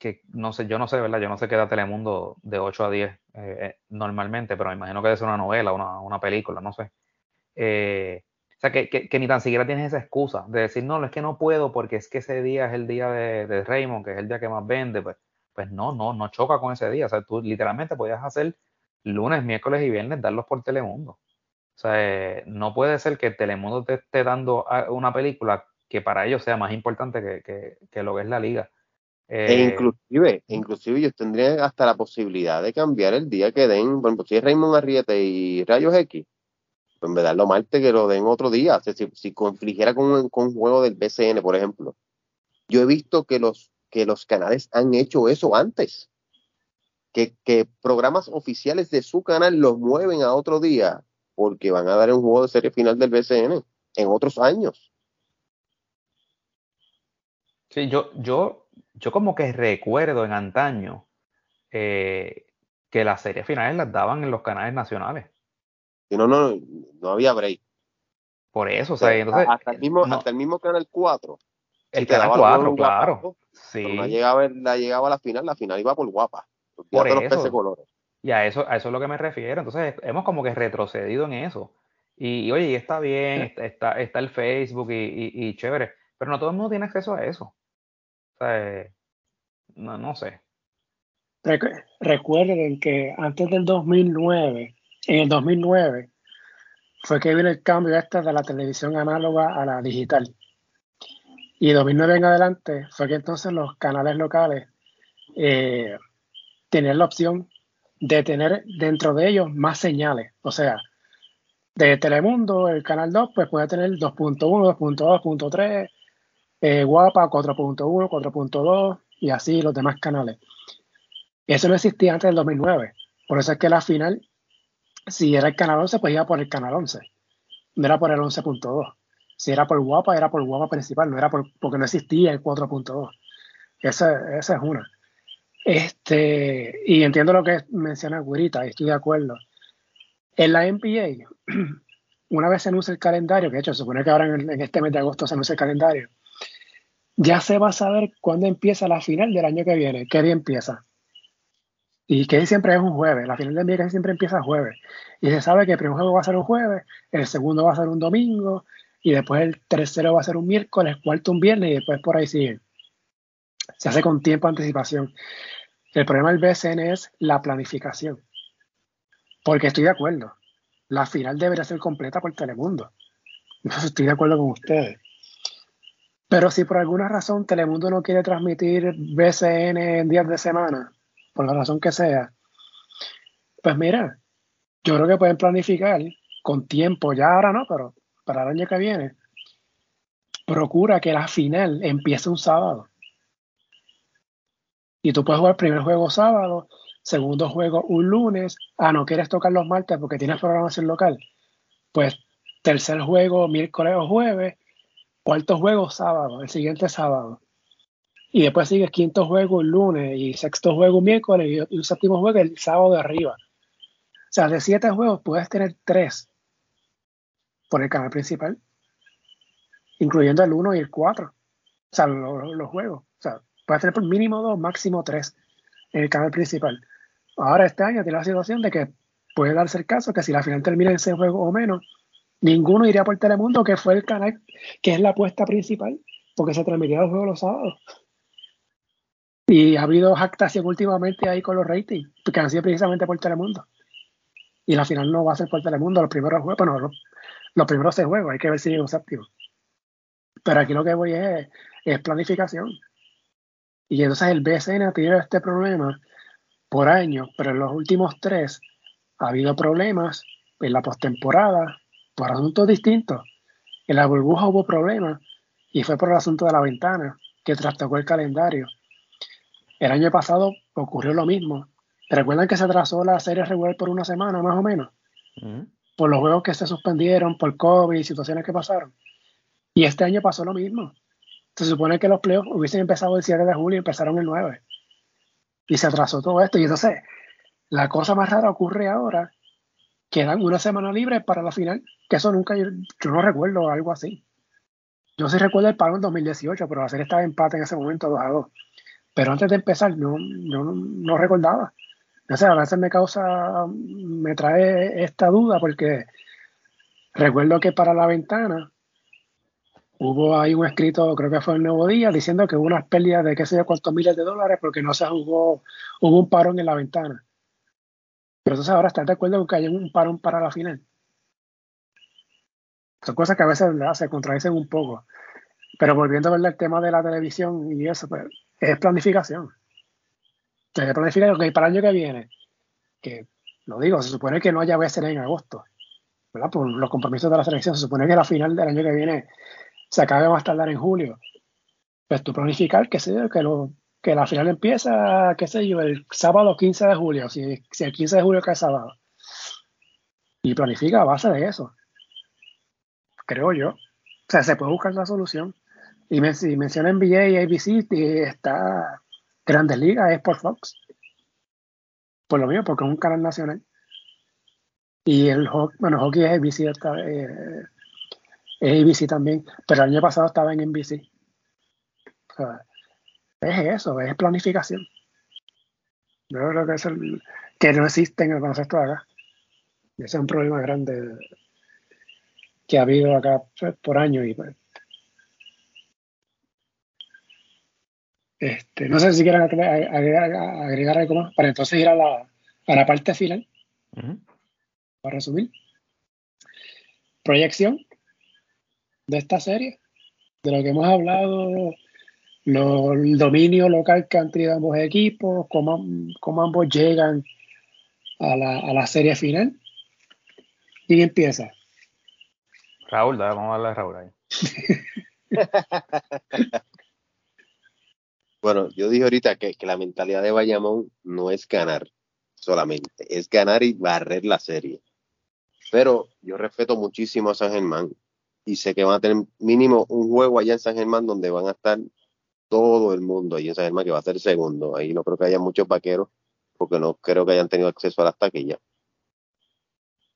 que, no sé, yo no sé, ¿verdad? Yo no sé qué da Telemundo de 8 a 10 eh, eh, normalmente, pero me imagino que debe ser una novela, una, una película, no sé. Eh, o sea, que, ni tan siquiera tienes esa excusa de decir, no, es que no puedo porque es que ese día es el día de, Raymond, que es el día que más vende. Pues, pues no, no, no choca con ese día. O sea, tú literalmente podías hacer lunes, miércoles y viernes, darlos por Telemundo. O sea, eh, no puede ser que Telemundo te esté dando una película que para ellos sea más importante que, lo que es la liga. e eh, inclusive, inclusive ellos tendrían hasta la posibilidad de cambiar el día que den, por ejemplo, si es Raymond Arriete y Rayos X, pues en vez de darlo martes que lo den otro día, si, si confligiera con, un juego del BCN, por ejemplo. Yo he visto que los, que los canales han hecho eso antes. Que, que programas oficiales de su canal los mueven a otro día porque van a dar un juego de serie final del BCN en otros años. Sí, yo, yo, yo como que recuerdo en antaño eh, que las series finales las daban en los canales nacionales. Y no, no, no había break. Por eso, o sea, entonces, hasta, el mismo, hasta el mismo Canal 4. El Canal 4, claro. sí. La llegaba, la llegaba a la final, la final iba por guapa. Por eso. colores. Y a eso, a eso es lo que me refiero. Entonces, hemos como que retrocedido en eso. Y, oye, y está bien, está, está el Facebook y, y, chévere, pero no todo el mundo tiene acceso a eso. No, no sé. Recuerden que antes del 2009, en el 2009, fue que vino el cambio este de la televisión análoga a la digital. Y 2009 en adelante fue que entonces los canales locales eh, tenían la opción de tener dentro de ellos más señales. O sea, de Telemundo, el canal 2, pues puede tener 2.1, 2.2, 2.3, eh, Guapa 4.1, 4.2 y así los demás canales. Eso no existía antes del 2009. Por eso es que la final, si era el canal 11, pues iba por el canal 11. No era por el 11.2. Si era por Guapa, era por Guapa principal, no era por, porque no existía el 4.2. Esa, esa es una. Este, y entiendo lo que menciona Gurita, estoy de acuerdo. En la NBA, una vez se anuncia el calendario, que de hecho se supone que ahora en, en, este mes de agosto se anuncia el calendario, ya se va a saber cuándo empieza la final del año que viene, qué día empieza. Y que siempre es un jueves, la final del día siempre empieza jueves. Y se sabe que el primer juego va a ser un jueves, el segundo va a ser un domingo, y después el tercero va a ser un miércoles, cuarto un viernes, y después por ahí sigue. Se hace con tiempo de anticipación. El problema del BSN es la planificación. Porque estoy de acuerdo, la final debería ser completa por Telemundo. Estoy de acuerdo con ustedes. Pero si por alguna razón Telemundo no quiere transmitir BCN en días de semana, por la razón que sea, pues mira, yo creo que pueden planificar con tiempo, ya ahora no, pero para el año que viene, procura que la final empiece un sábado. Y tú puedes jugar primer juego sábado, segundo juego un lunes, ah, no quieres tocar los martes porque tienes programación local, pues tercer juego miércoles o jueves, cuarto juego sábado, el siguiente sábado. Y después sigue quinto juego el lunes y sexto juego miércoles y, un séptimo juego el sábado de arriba. O sea, de siete juegos puedes tener tres por el canal principal, incluyendo el uno y el cuatro. O sea, los, juegos. O sea, puedes tener por mínimo dos, máximo tres en el canal principal. Ahora este año tiene la situación de que puede darse el caso que si la final termina en ese juego o menos, Ninguno iría por Telemundo, que fue el canal que es la apuesta principal, porque se transmitía los juegos los sábados. Y ha habido jactación últimamente ahí con los ratings, que han sido precisamente por Telemundo. Y la final no va a ser por Telemundo, los primeros juegos, bueno, los, primeros seis juegos, hay que ver si llega un Pero aquí lo que voy es, planificación. Y entonces el BSN ha tenido este problema por años, pero en los últimos tres ha habido problemas en la postemporada por asuntos distintos. En la burbuja hubo problemas y fue por el asunto de la ventana que trastocó el calendario. El año pasado ocurrió lo mismo. ¿Recuerdan que se atrasó la serie regular por una semana más o menos? Por los juegos que se suspendieron, por COVID y situaciones que pasaron. Y este año pasó lo mismo. Se supone que los playoffs hubiesen empezado el 7 de julio y empezaron el 9. Y se atrasó todo esto. Y entonces, la cosa más rara ocurre ahora, que dan una semana libre para la final, que eso nunca, yo, no recuerdo algo así. Yo sí recuerdo el paro en 2018, pero la serie estaba empate en ese momento 2 a 2. Pero antes de empezar, no, no, no recordaba. O sea, a veces me causa, me trae esta duda porque recuerdo que para la ventana hubo ahí un escrito, creo que fue el Nuevo Día, diciendo que hubo unas pérdidas de qué sé yo cuántos miles de dólares porque no se jugó, hubo un parón en la ventana. Pero entonces ahora estás de acuerdo con que hay un parón para la final. Son cosas que a veces se contradicen un poco. Pero volviendo a ver el tema de la televisión y eso, pues es planificación. Planifica que para el año que viene, que lo digo, se supone que no haya BSN en agosto. Por los compromisos de la selección, se supone que la final del año que viene se acabe más tardar en julio. Pues tú planificar que, sé, que, lo, que la final empieza, qué sé yo, el sábado 15 de julio, si, si el 15 de julio cae sábado. Y planifica a base de eso. Creo yo. O sea, se puede buscar la solución. Y me, si menciona NBA y ABC, está Grandes Ligas, es por Fox. Por lo mío, porque es un canal nacional. Y el hockey, bueno, hockey es ABC, está, eh, es ABC también, pero el año pasado estaba en NBC. Es eso, es planificación. Yo creo que es el que no existe en el concepto de acá. Ese es un problema grande que ha habido acá pues, por años y pues, este, no sé si quieren agregar, algo más para entonces ir a la, a la parte final. Para resumir. Proyección de esta serie, de lo que hemos hablado, el dominio local que han tenido ambos equipos, cómo, cómo ambos llegan a la, a la, serie final. ¿Quién empieza? Raúl, vamos a darle a Raúl ahí. bueno, yo dije ahorita que, que la mentalidad de Bayamón no es ganar solamente, es ganar y barrer la serie. Pero yo respeto muchísimo a San Germán y sé que van a tener mínimo un juego allá en San Germán donde van a estar todo el mundo ahí en San Germán, que va a ser segundo. Ahí no creo que haya muchos vaqueros, porque no creo que hayan tenido acceso a las taquillas.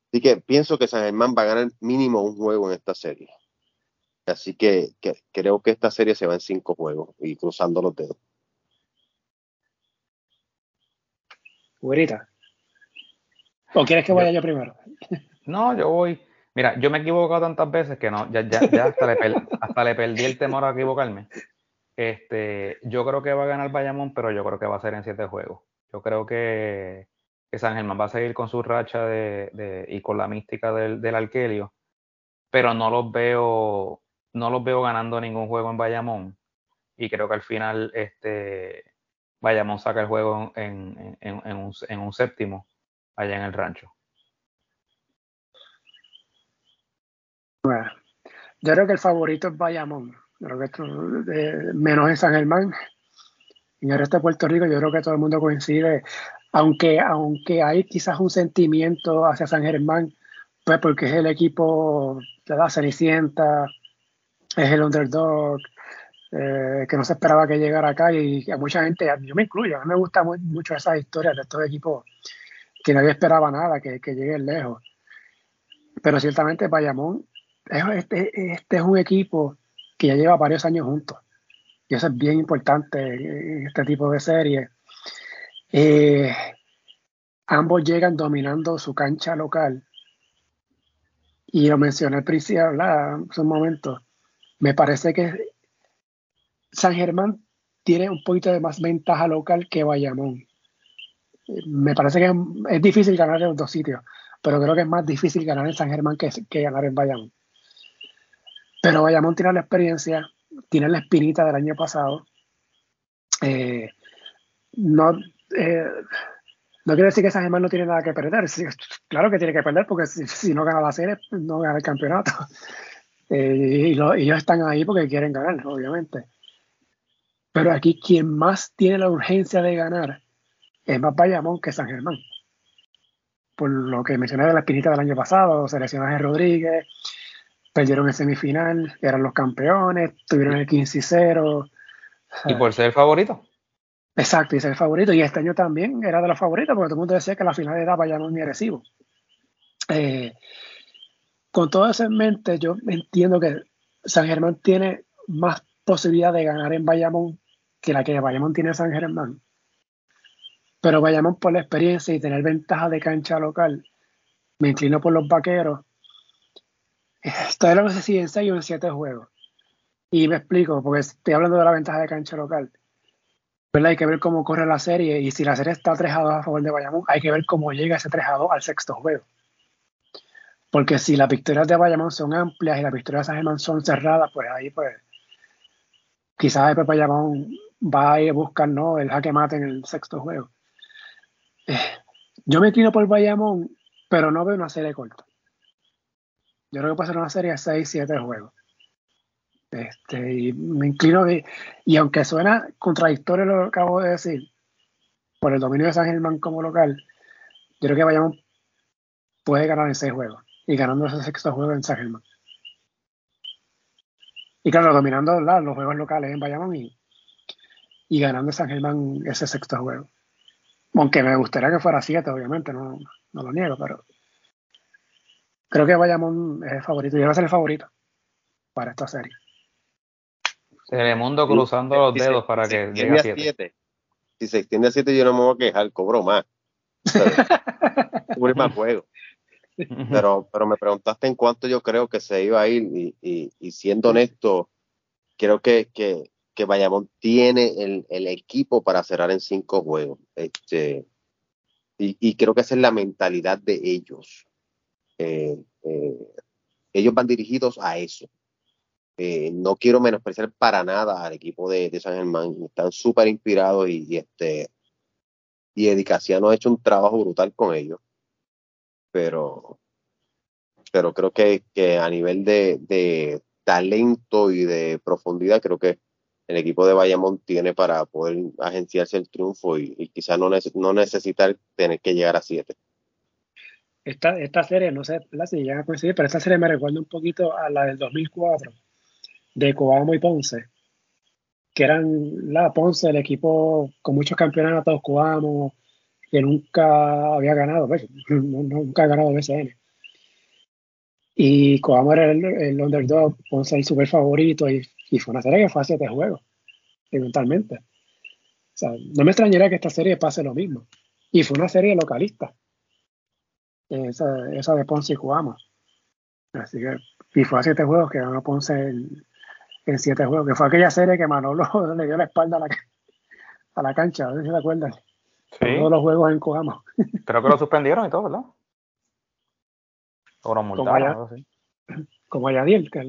Así que pienso que San Germán va a ganar mínimo un juego en esta serie. Así que, creo que esta serie se va en cinco juegos y cruzando los dedos. Güerita. ¿O quieres que vaya yo primero? No, yo voy. Mira, yo me he equivocado tantas veces que no, ya, ya, hasta, le perdí el temor a equivocarme. Este, yo creo que va a ganar Bayamón, pero yo creo que va a ser en siete juegos. Yo creo que, San Germán va a seguir con su racha de, y con la mística del, del pero no los veo, no los veo ganando ningún juego en Bayamón. Y creo que al final este, Bayamón saca el juego en, un, en un séptimo allá en el rancho. yo creo que el favorito es Bayamón. Creo que menos en San Germán. En el resto de Puerto Rico, yo creo que todo el mundo coincide. Aunque, aunque hay quizás un sentimiento hacia San Germán, pues porque es el equipo de la Cenicienta, es el underdog, eh, que no se esperaba que llegara acá y a mucha gente, yo me incluyo, a mí me gustan mucho esas historias de estos equipos que nadie esperaba nada, que, que lleguen lejos. Pero ciertamente Bayamón este, este es un equipo que ya lleva varios años juntos. Y eso es bien importante en este tipo de series. Eh, ambos llegan dominando su cancha local. Y lo mencioné al principio, hace un momento. Me parece que San Germán tiene un poquito de más ventaja local que Bayamón. Me parece que es, difícil ganar en los dos sitios, pero creo que es más difícil ganar en San Germán que, que ganar en Bayamón. Pero Bayamón tiene la experiencia, tiene la espinita del año pasado. Eh, no, eh, no quiero decir que San Germán no tiene nada que perder. claro que tiene que perder porque si, no gana la serie, no gana el campeonato. Eh, y, ellos están ahí porque quieren ganar, obviamente. Pero aquí quien más tiene la urgencia de ganar es más Bayamón que San Germán. Por lo que mencioné de la espinita del año pasado, seleccionaje Rodríguez, perdieron en semifinal, eran los campeones, tuvieron el 15 y 0. Y por ser el favorito. Exacto, y ser el favorito. Y este año también era de los favoritos, porque todo el mundo decía que la final era Bayamón y Arecibo. Eh, con todo eso en mente, yo entiendo que San Germán tiene más posibilidad de ganar en Bayamón que la que Bayamón tiene en San Germán. Pero Bayamón por la experiencia y tener ventaja de cancha local, me inclino por los vaqueros. Si en 6 o en 7 juegos. Y me explico, porque estoy hablando de la ventaja de cancha local. Hay que ver cómo corre la serie y si la serie está 3 a 2 a favor de Bayamón, hay que ver cómo llega ese 3 a 2 al sexto juego. Porque si las victorias de Bayamón son amplias y las victorias de San son cerradas, pues ahí pues quizás el Bayamón va a ir a buscar ¿no? el jaque mate en el sexto juego. Eh, yo me inclino por Bayamón, pero no veo una serie corta. Yo creo que puede ser una serie de 6, 7 juegos. Este, y me inclino, y aunque suena contradictorio lo que acabo de decir, por el dominio de San Germán como local, yo creo que Bayamón puede ganar en 6 juegos y ganando ese sexto juego en San Germán. Y claro, dominando los juegos locales en Bayamón y, y ganando San Germán ese sexto juego. Aunque me gustaría que fuera siete, obviamente, no, no lo niego, pero creo que Bayamón es el favorito y debe ser el favorito para esta serie. mundo cruzando los dedos para que llegue a 7. Si se extiende a 7 yo no me voy a quejar, cobro más. Cubre más juego. Pero, pero me preguntaste en cuánto yo creo que se iba a ir y, y, siendo honesto, creo que, que, que Bayamón tiene el, el, equipo para cerrar en cinco juegos. Este, y, y, creo que esa es la mentalidad de ellos. Eh, eh, ellos van dirigidos a eso. Eh, no quiero menospreciar para nada al equipo de, San Germán. Están súper inspirados y, y, este y Edicaciano ha hecho un trabajo brutal con ellos pero, pero creo que, que a nivel de, de, talento y de profundidad, creo que el equipo de Bayamón tiene para poder agenciarse el triunfo y, quizás no, no necesitar tener que llegar a siete. Esta, esta serie, no sé si llegan a coincidir, pero esta serie me recuerda un poquito a la del 2004 de Coamo y Ponce, que eran la Ponce, el equipo con muchos campeonatos, Coamo, que nunca había ganado, pues, nunca ha ganado BCN. Y Coamo era el, underdog, Ponce el super favorito, y, fue una serie que fue a siete juegos, eventualmente. O sea, no me extrañaría que esta serie pase lo mismo. Y fue una serie localista, esa, esa de Ponce y Coamo. Así que, y fue a siete juegos que ganó Ponce en, en siete juegos, que fue aquella serie que Manolo le dio la espalda a la, a la cancha, a ver si se acuerdan. Todos los juegos en Coamo. Creo que lo suspendieron y todo, ¿verdad? O lo multaron, como, Yadiel, que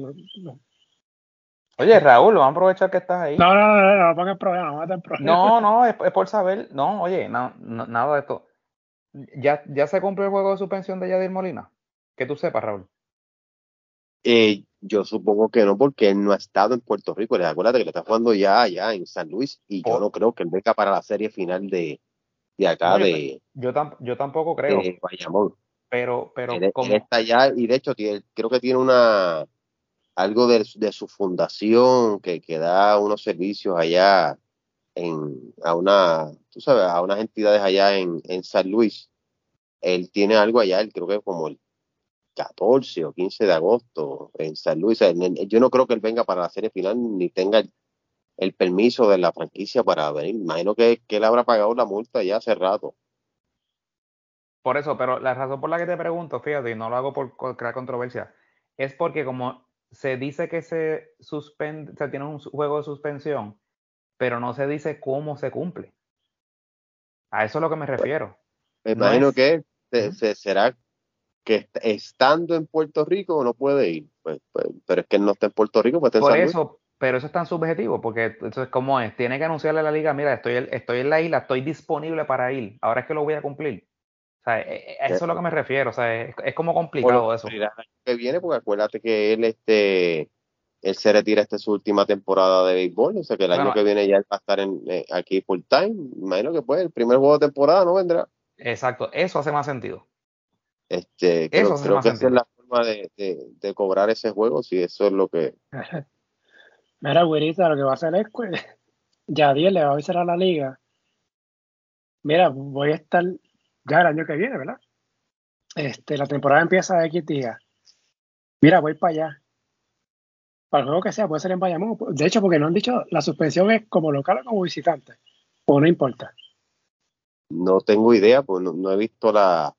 Oye, Raúl, vamos a aprovechar que estás ahí. No, no, no, no, no pongas problema, no. No, no, es, por saber. No, oye, no, nada de esto. ¿Ya, ¿Ya se cumplió el juego de suspensión de Yadiel Molina? Que tú sepas, Raúl. Eh, yo supongo que no, porque él no ha estado en Puerto Rico. Les acuérdate que le está jugando ya allá en San Luis y yo oh. no creo que él venga para la serie final de, de acá de. Yo, yo tampoco creo. Pero, pero como... está allá y de hecho creo que tiene una algo de, su fundación que, que, da unos servicios allá en a una tú sabes a unas entidades allá en, en San Luis él tiene algo allá él creo que como el 14 o 15 de agosto en San Luis yo no creo que él venga para la serie final ni tenga el permiso de la franquicia para venir. Imagino que, que él habrá pagado la multa ya hace rato. Por eso, pero la razón por la que te pregunto, fíjate, y no lo hago por crear controversia, es porque como se dice que se suspende, se tiene un juego de suspensión, pero no se dice cómo se cumple. A eso es lo que me pues, refiero. Me imagino que se, será que estando en Puerto Rico no puede ir. Pues, pues, pero es que no está en Puerto Rico, pues Por eso, pero eso es tan subjetivo, porque eso es como es, tiene que anunciarle a la liga, mira, estoy, estoy en la isla, estoy disponible para ir, ahora es que lo voy a cumplir. O sea, e, e, a eso es lo que me refiero, o sea, es, como complicado eso. El año que viene, porque acuérdate que él, este, él se retira esta su última temporada de béisbol, o sea que el año que viene ya va a estar en, eh, aquí full time, imagino que pues el primer juego de temporada no vendrá. Exacto, eso hace más sentido. Este, creo, creo que esa es la forma de, de, cobrar ese juego, si eso es lo que... Mira, güerita, lo que va a hacer es que Yadier le va a avisar a la liga. Mira, voy a estar ya el año que viene, ¿verdad? Este, la temporada empieza de X días. Mira, voy para allá. Para el juego que sea, puede ser en Bayamón. De hecho, porque no han dicho, la suspensión es como local o como visitante. O no importa. No tengo idea, pues no, he visto la,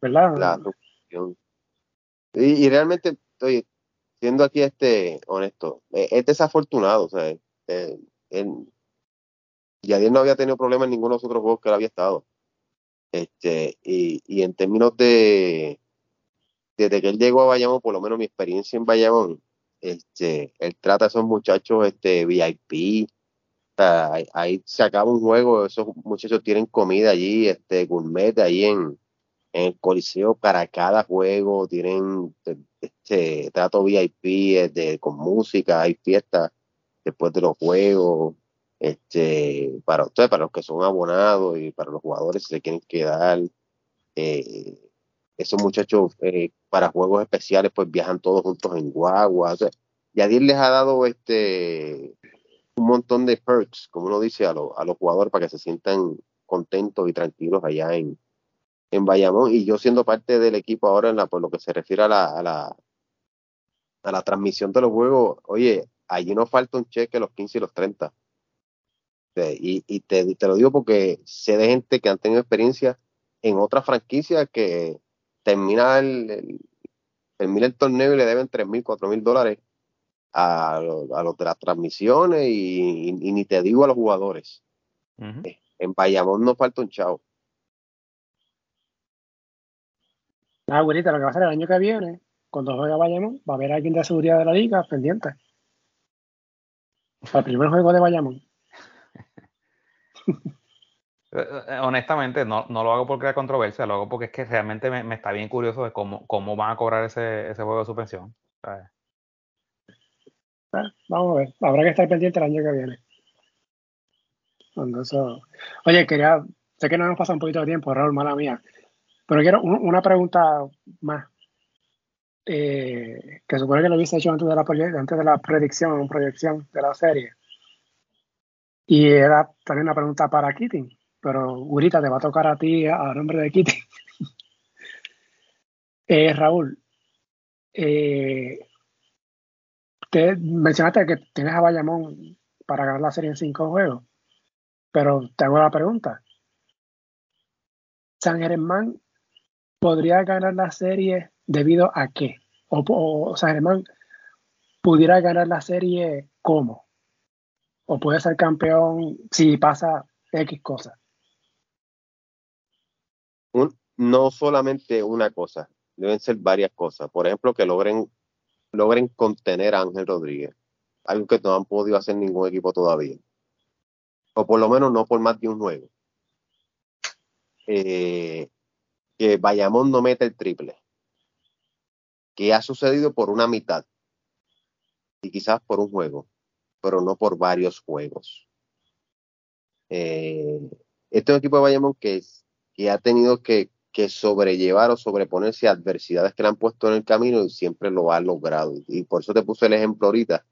¿verdad? La suspensión. Y, y realmente, estoy siendo aquí este honesto, eh, es desafortunado, o sea, eh, Yadier no había tenido problemas en ninguno de los otros juegos que él había estado. Este, y, y en términos de desde que él llegó a Bayamón, por lo menos mi experiencia en Bayamón, este, él trata a esos muchachos este, VIP, ahí, se acaba un juego, esos muchachos tienen comida allí, este, gourmet ahí en, en el Coliseo para cada juego, tienen este trato VIP de, con música, hay fiestas después de los juegos, este, para ustedes, para los que son abonados y para los jugadores se quieren quedar, eh, esos muchachos eh, para juegos especiales pues viajan todos juntos en guagua, o sea, Yadir les ha dado este un montón de perks, como uno dice, a, a los jugadores para que se sientan contentos y tranquilos allá en, en Bayamón y yo siendo parte del equipo ahora en por lo que se refiere a la, a la, a la transmisión de los juegos, oye, allí nos falta un cheque los 15 y los 30. Y, y te, te, lo digo porque sé de gente que han tenido experiencia en otras franquicias que termina el, termina el torneo y le deben 3 mil, 4 mil dólares a, a, los de las transmisiones y, ni te digo a los jugadores. En Bayamón nos falta un chavo. Ah, abuelita, lo que va a hacer el año que viene, cuando juega Bayamón, va a haber alguien de seguridad de la liga pendiente. Para el primer juego de Bayamón. Eh, eh, honestamente, no, no, lo hago porque hay controversia, lo hago porque es que realmente me, está bien curioso de cómo, cómo van a cobrar ese, ese juego de suspensión. Ah, vamos a ver, habrá que estar pendiente el año que viene. Oye, quería, sé que no nos pasa un poquito de tiempo, Raúl, mala mía. Pero quiero una pregunta más. Eh, que supone que lo hubiese hecho antes de la, antes de la predicción, proyección de la serie. Y era también una pregunta para Kitty, pero ahorita te va a tocar a ti a, nombre de Kitty. eh, Raúl, eh, te mencionaste que tienes a Bayamón para ganar la serie en cinco juegos, pero te hago la pregunta. San Germán podría ganar la serie debido a qué? O, San Germán pudiera ganar la serie cómo? O puede ser campeón si pasa X cosa. No solamente una cosa, deben ser varias cosas. Por ejemplo, que logren, logren contener a Ángel Rodríguez, algo que no han podido hacer ningún equipo todavía. O por lo menos no por más de un juego. Eh, que Bayamón no mete el triple, que ha sucedido por una mitad y quizás por un juego, pero no por varios juegos. Eh, este es un equipo de Bayamón que, que ha tenido que, que, sobrellevar o sobreponerse a adversidades que le han puesto en el camino y siempre lo ha logrado. Y por eso te puse el ejemplo ahorita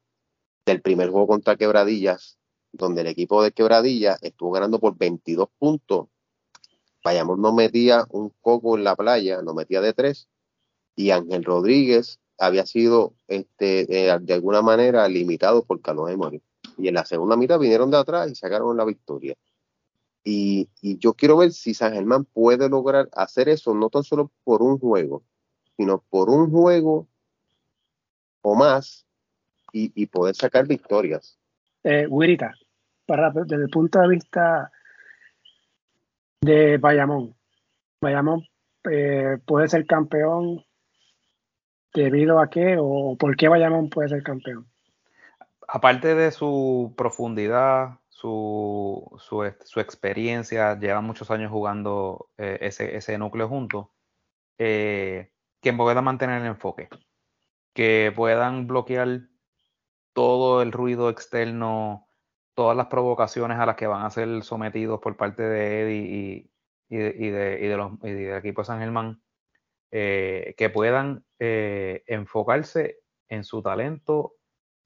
del primer juego contra Quebradillas, donde el equipo de Quebradillas estuvo ganando por 22 puntos Bayamón no metía un coco en la playa, no metía de tres, y Ángel Rodríguez había sido este, eh, de alguna manera limitado por Carlos Emory. Y en la segunda mitad vinieron de atrás y sacaron la victoria. Y, yo quiero ver si San Germán puede lograr hacer eso, no tan solo por un juego, sino por un juego o más y, poder sacar victorias. Eh, Wirita, para, desde el punto de vista de Bayamón. Bayamón eh, puede ser campeón debido a qué o por qué Bayamón puede ser campeón. Aparte de su profundidad, su, su, experiencia, lleva muchos años jugando eh, ese, ese, núcleo junto, eh, que pueda mantener el enfoque, que puedan bloquear todo el ruido externo, todas las provocaciones a las que van a ser sometidos por parte de Eddie y, y, de, y de, los, y del equipo de San Germán, eh, que puedan enfocarse en su talento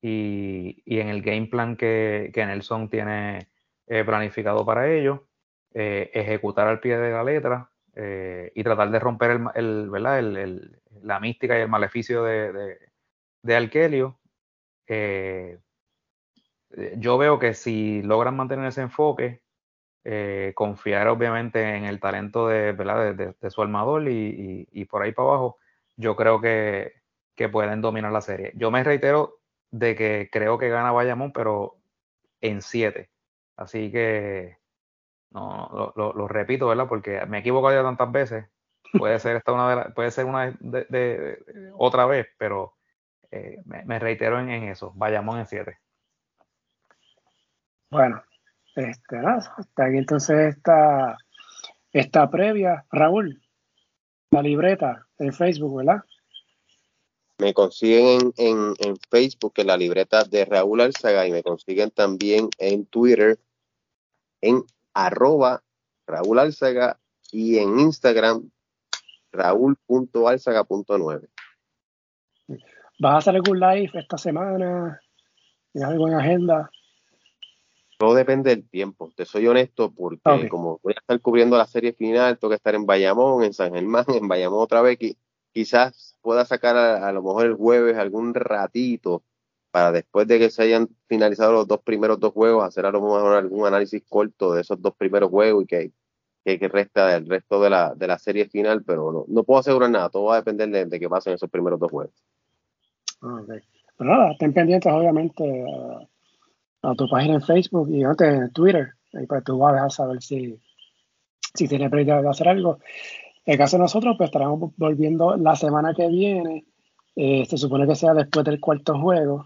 y, en el game plan que, Nelson tiene eh, planificado para ello, ejecutar al pie de la letra y tratar de romper el, la mística y el maleficio de, de, de Alkelio. yo veo que si logran mantener ese enfoque, eh, confiar obviamente en el talento de, de, su armador y, por ahí para abajo, yo creo que, pueden dominar la serie. Yo me reitero de que creo que gana Bayamón, pero en 7. Así que no lo, repito, ¿verdad? Porque me he equivocado ya tantas veces. Puede ser esta una puede ser una de, otra vez, pero eh, me, reitero en, en eso. Bayamón en 7. Bueno, este, hasta aquí entonces esta, esta previa. Raúl, la libreta en Facebook, ¿verdad? Me consiguen en, en, Facebook en la libreta de Raúl Alzaga y me consiguen también en Twitter en arroba Raúl Alzaga y en Instagram raúl.alzaga.9. ¿Vas a hacer algún live esta semana? ¿Tienes algo en agenda? Todo depende del tiempo, te soy honesto, porque como voy a estar cubriendo la serie final, tengo que estar en Bayamón, en San Germán, en Bayamón otra vez, quizás pueda sacar a, lo mejor el jueves algún ratito para después de que se hayan finalizado los dos primeros dos juegos, hacer a lo mejor algún análisis corto de esos dos primeros juegos y que, que, resta del resto de la, de la serie final, pero no, no puedo asegurar nada, todo va a depender de, de que pasen esos primeros dos juegos. Ah, okay. Pero nada, estén pendientes obviamente a tu página en Facebook y en Twitter. Ahí pues tú vas a dejar saber si, si tienes prioridad de hacer algo. El caso de nosotros, pues estaremos volviendo la semana que viene. Eh, se supone que sea después del cuarto juego.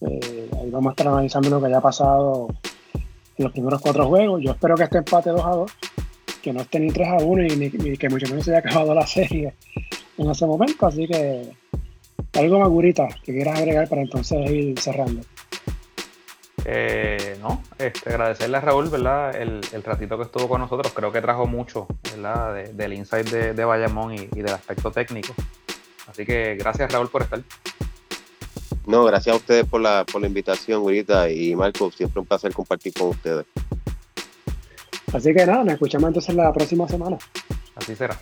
Eh, ahí vamos a estar analizando lo que haya pasado en los primeros cuatro juegos. Yo espero que este empate 2 a 2, que no esté ni 3 a 1 y, que mucho menos se haya acabado la serie en ese momento. Así que algo más gurita que quieras agregar para entonces ir cerrando. Eh, no, este, agradecerle a Raúl, ¿verdad? El, ratito que estuvo con nosotros, creo que trajo mucho, ¿verdad? del insight de, Bayamón y, del aspecto técnico. Así que gracias Raúl por estar. No, gracias a ustedes por la, por la invitación, Gurita y Marco, siempre un placer compartir con ustedes. Así que nada, nos escuchamos entonces la próxima semana. Así será.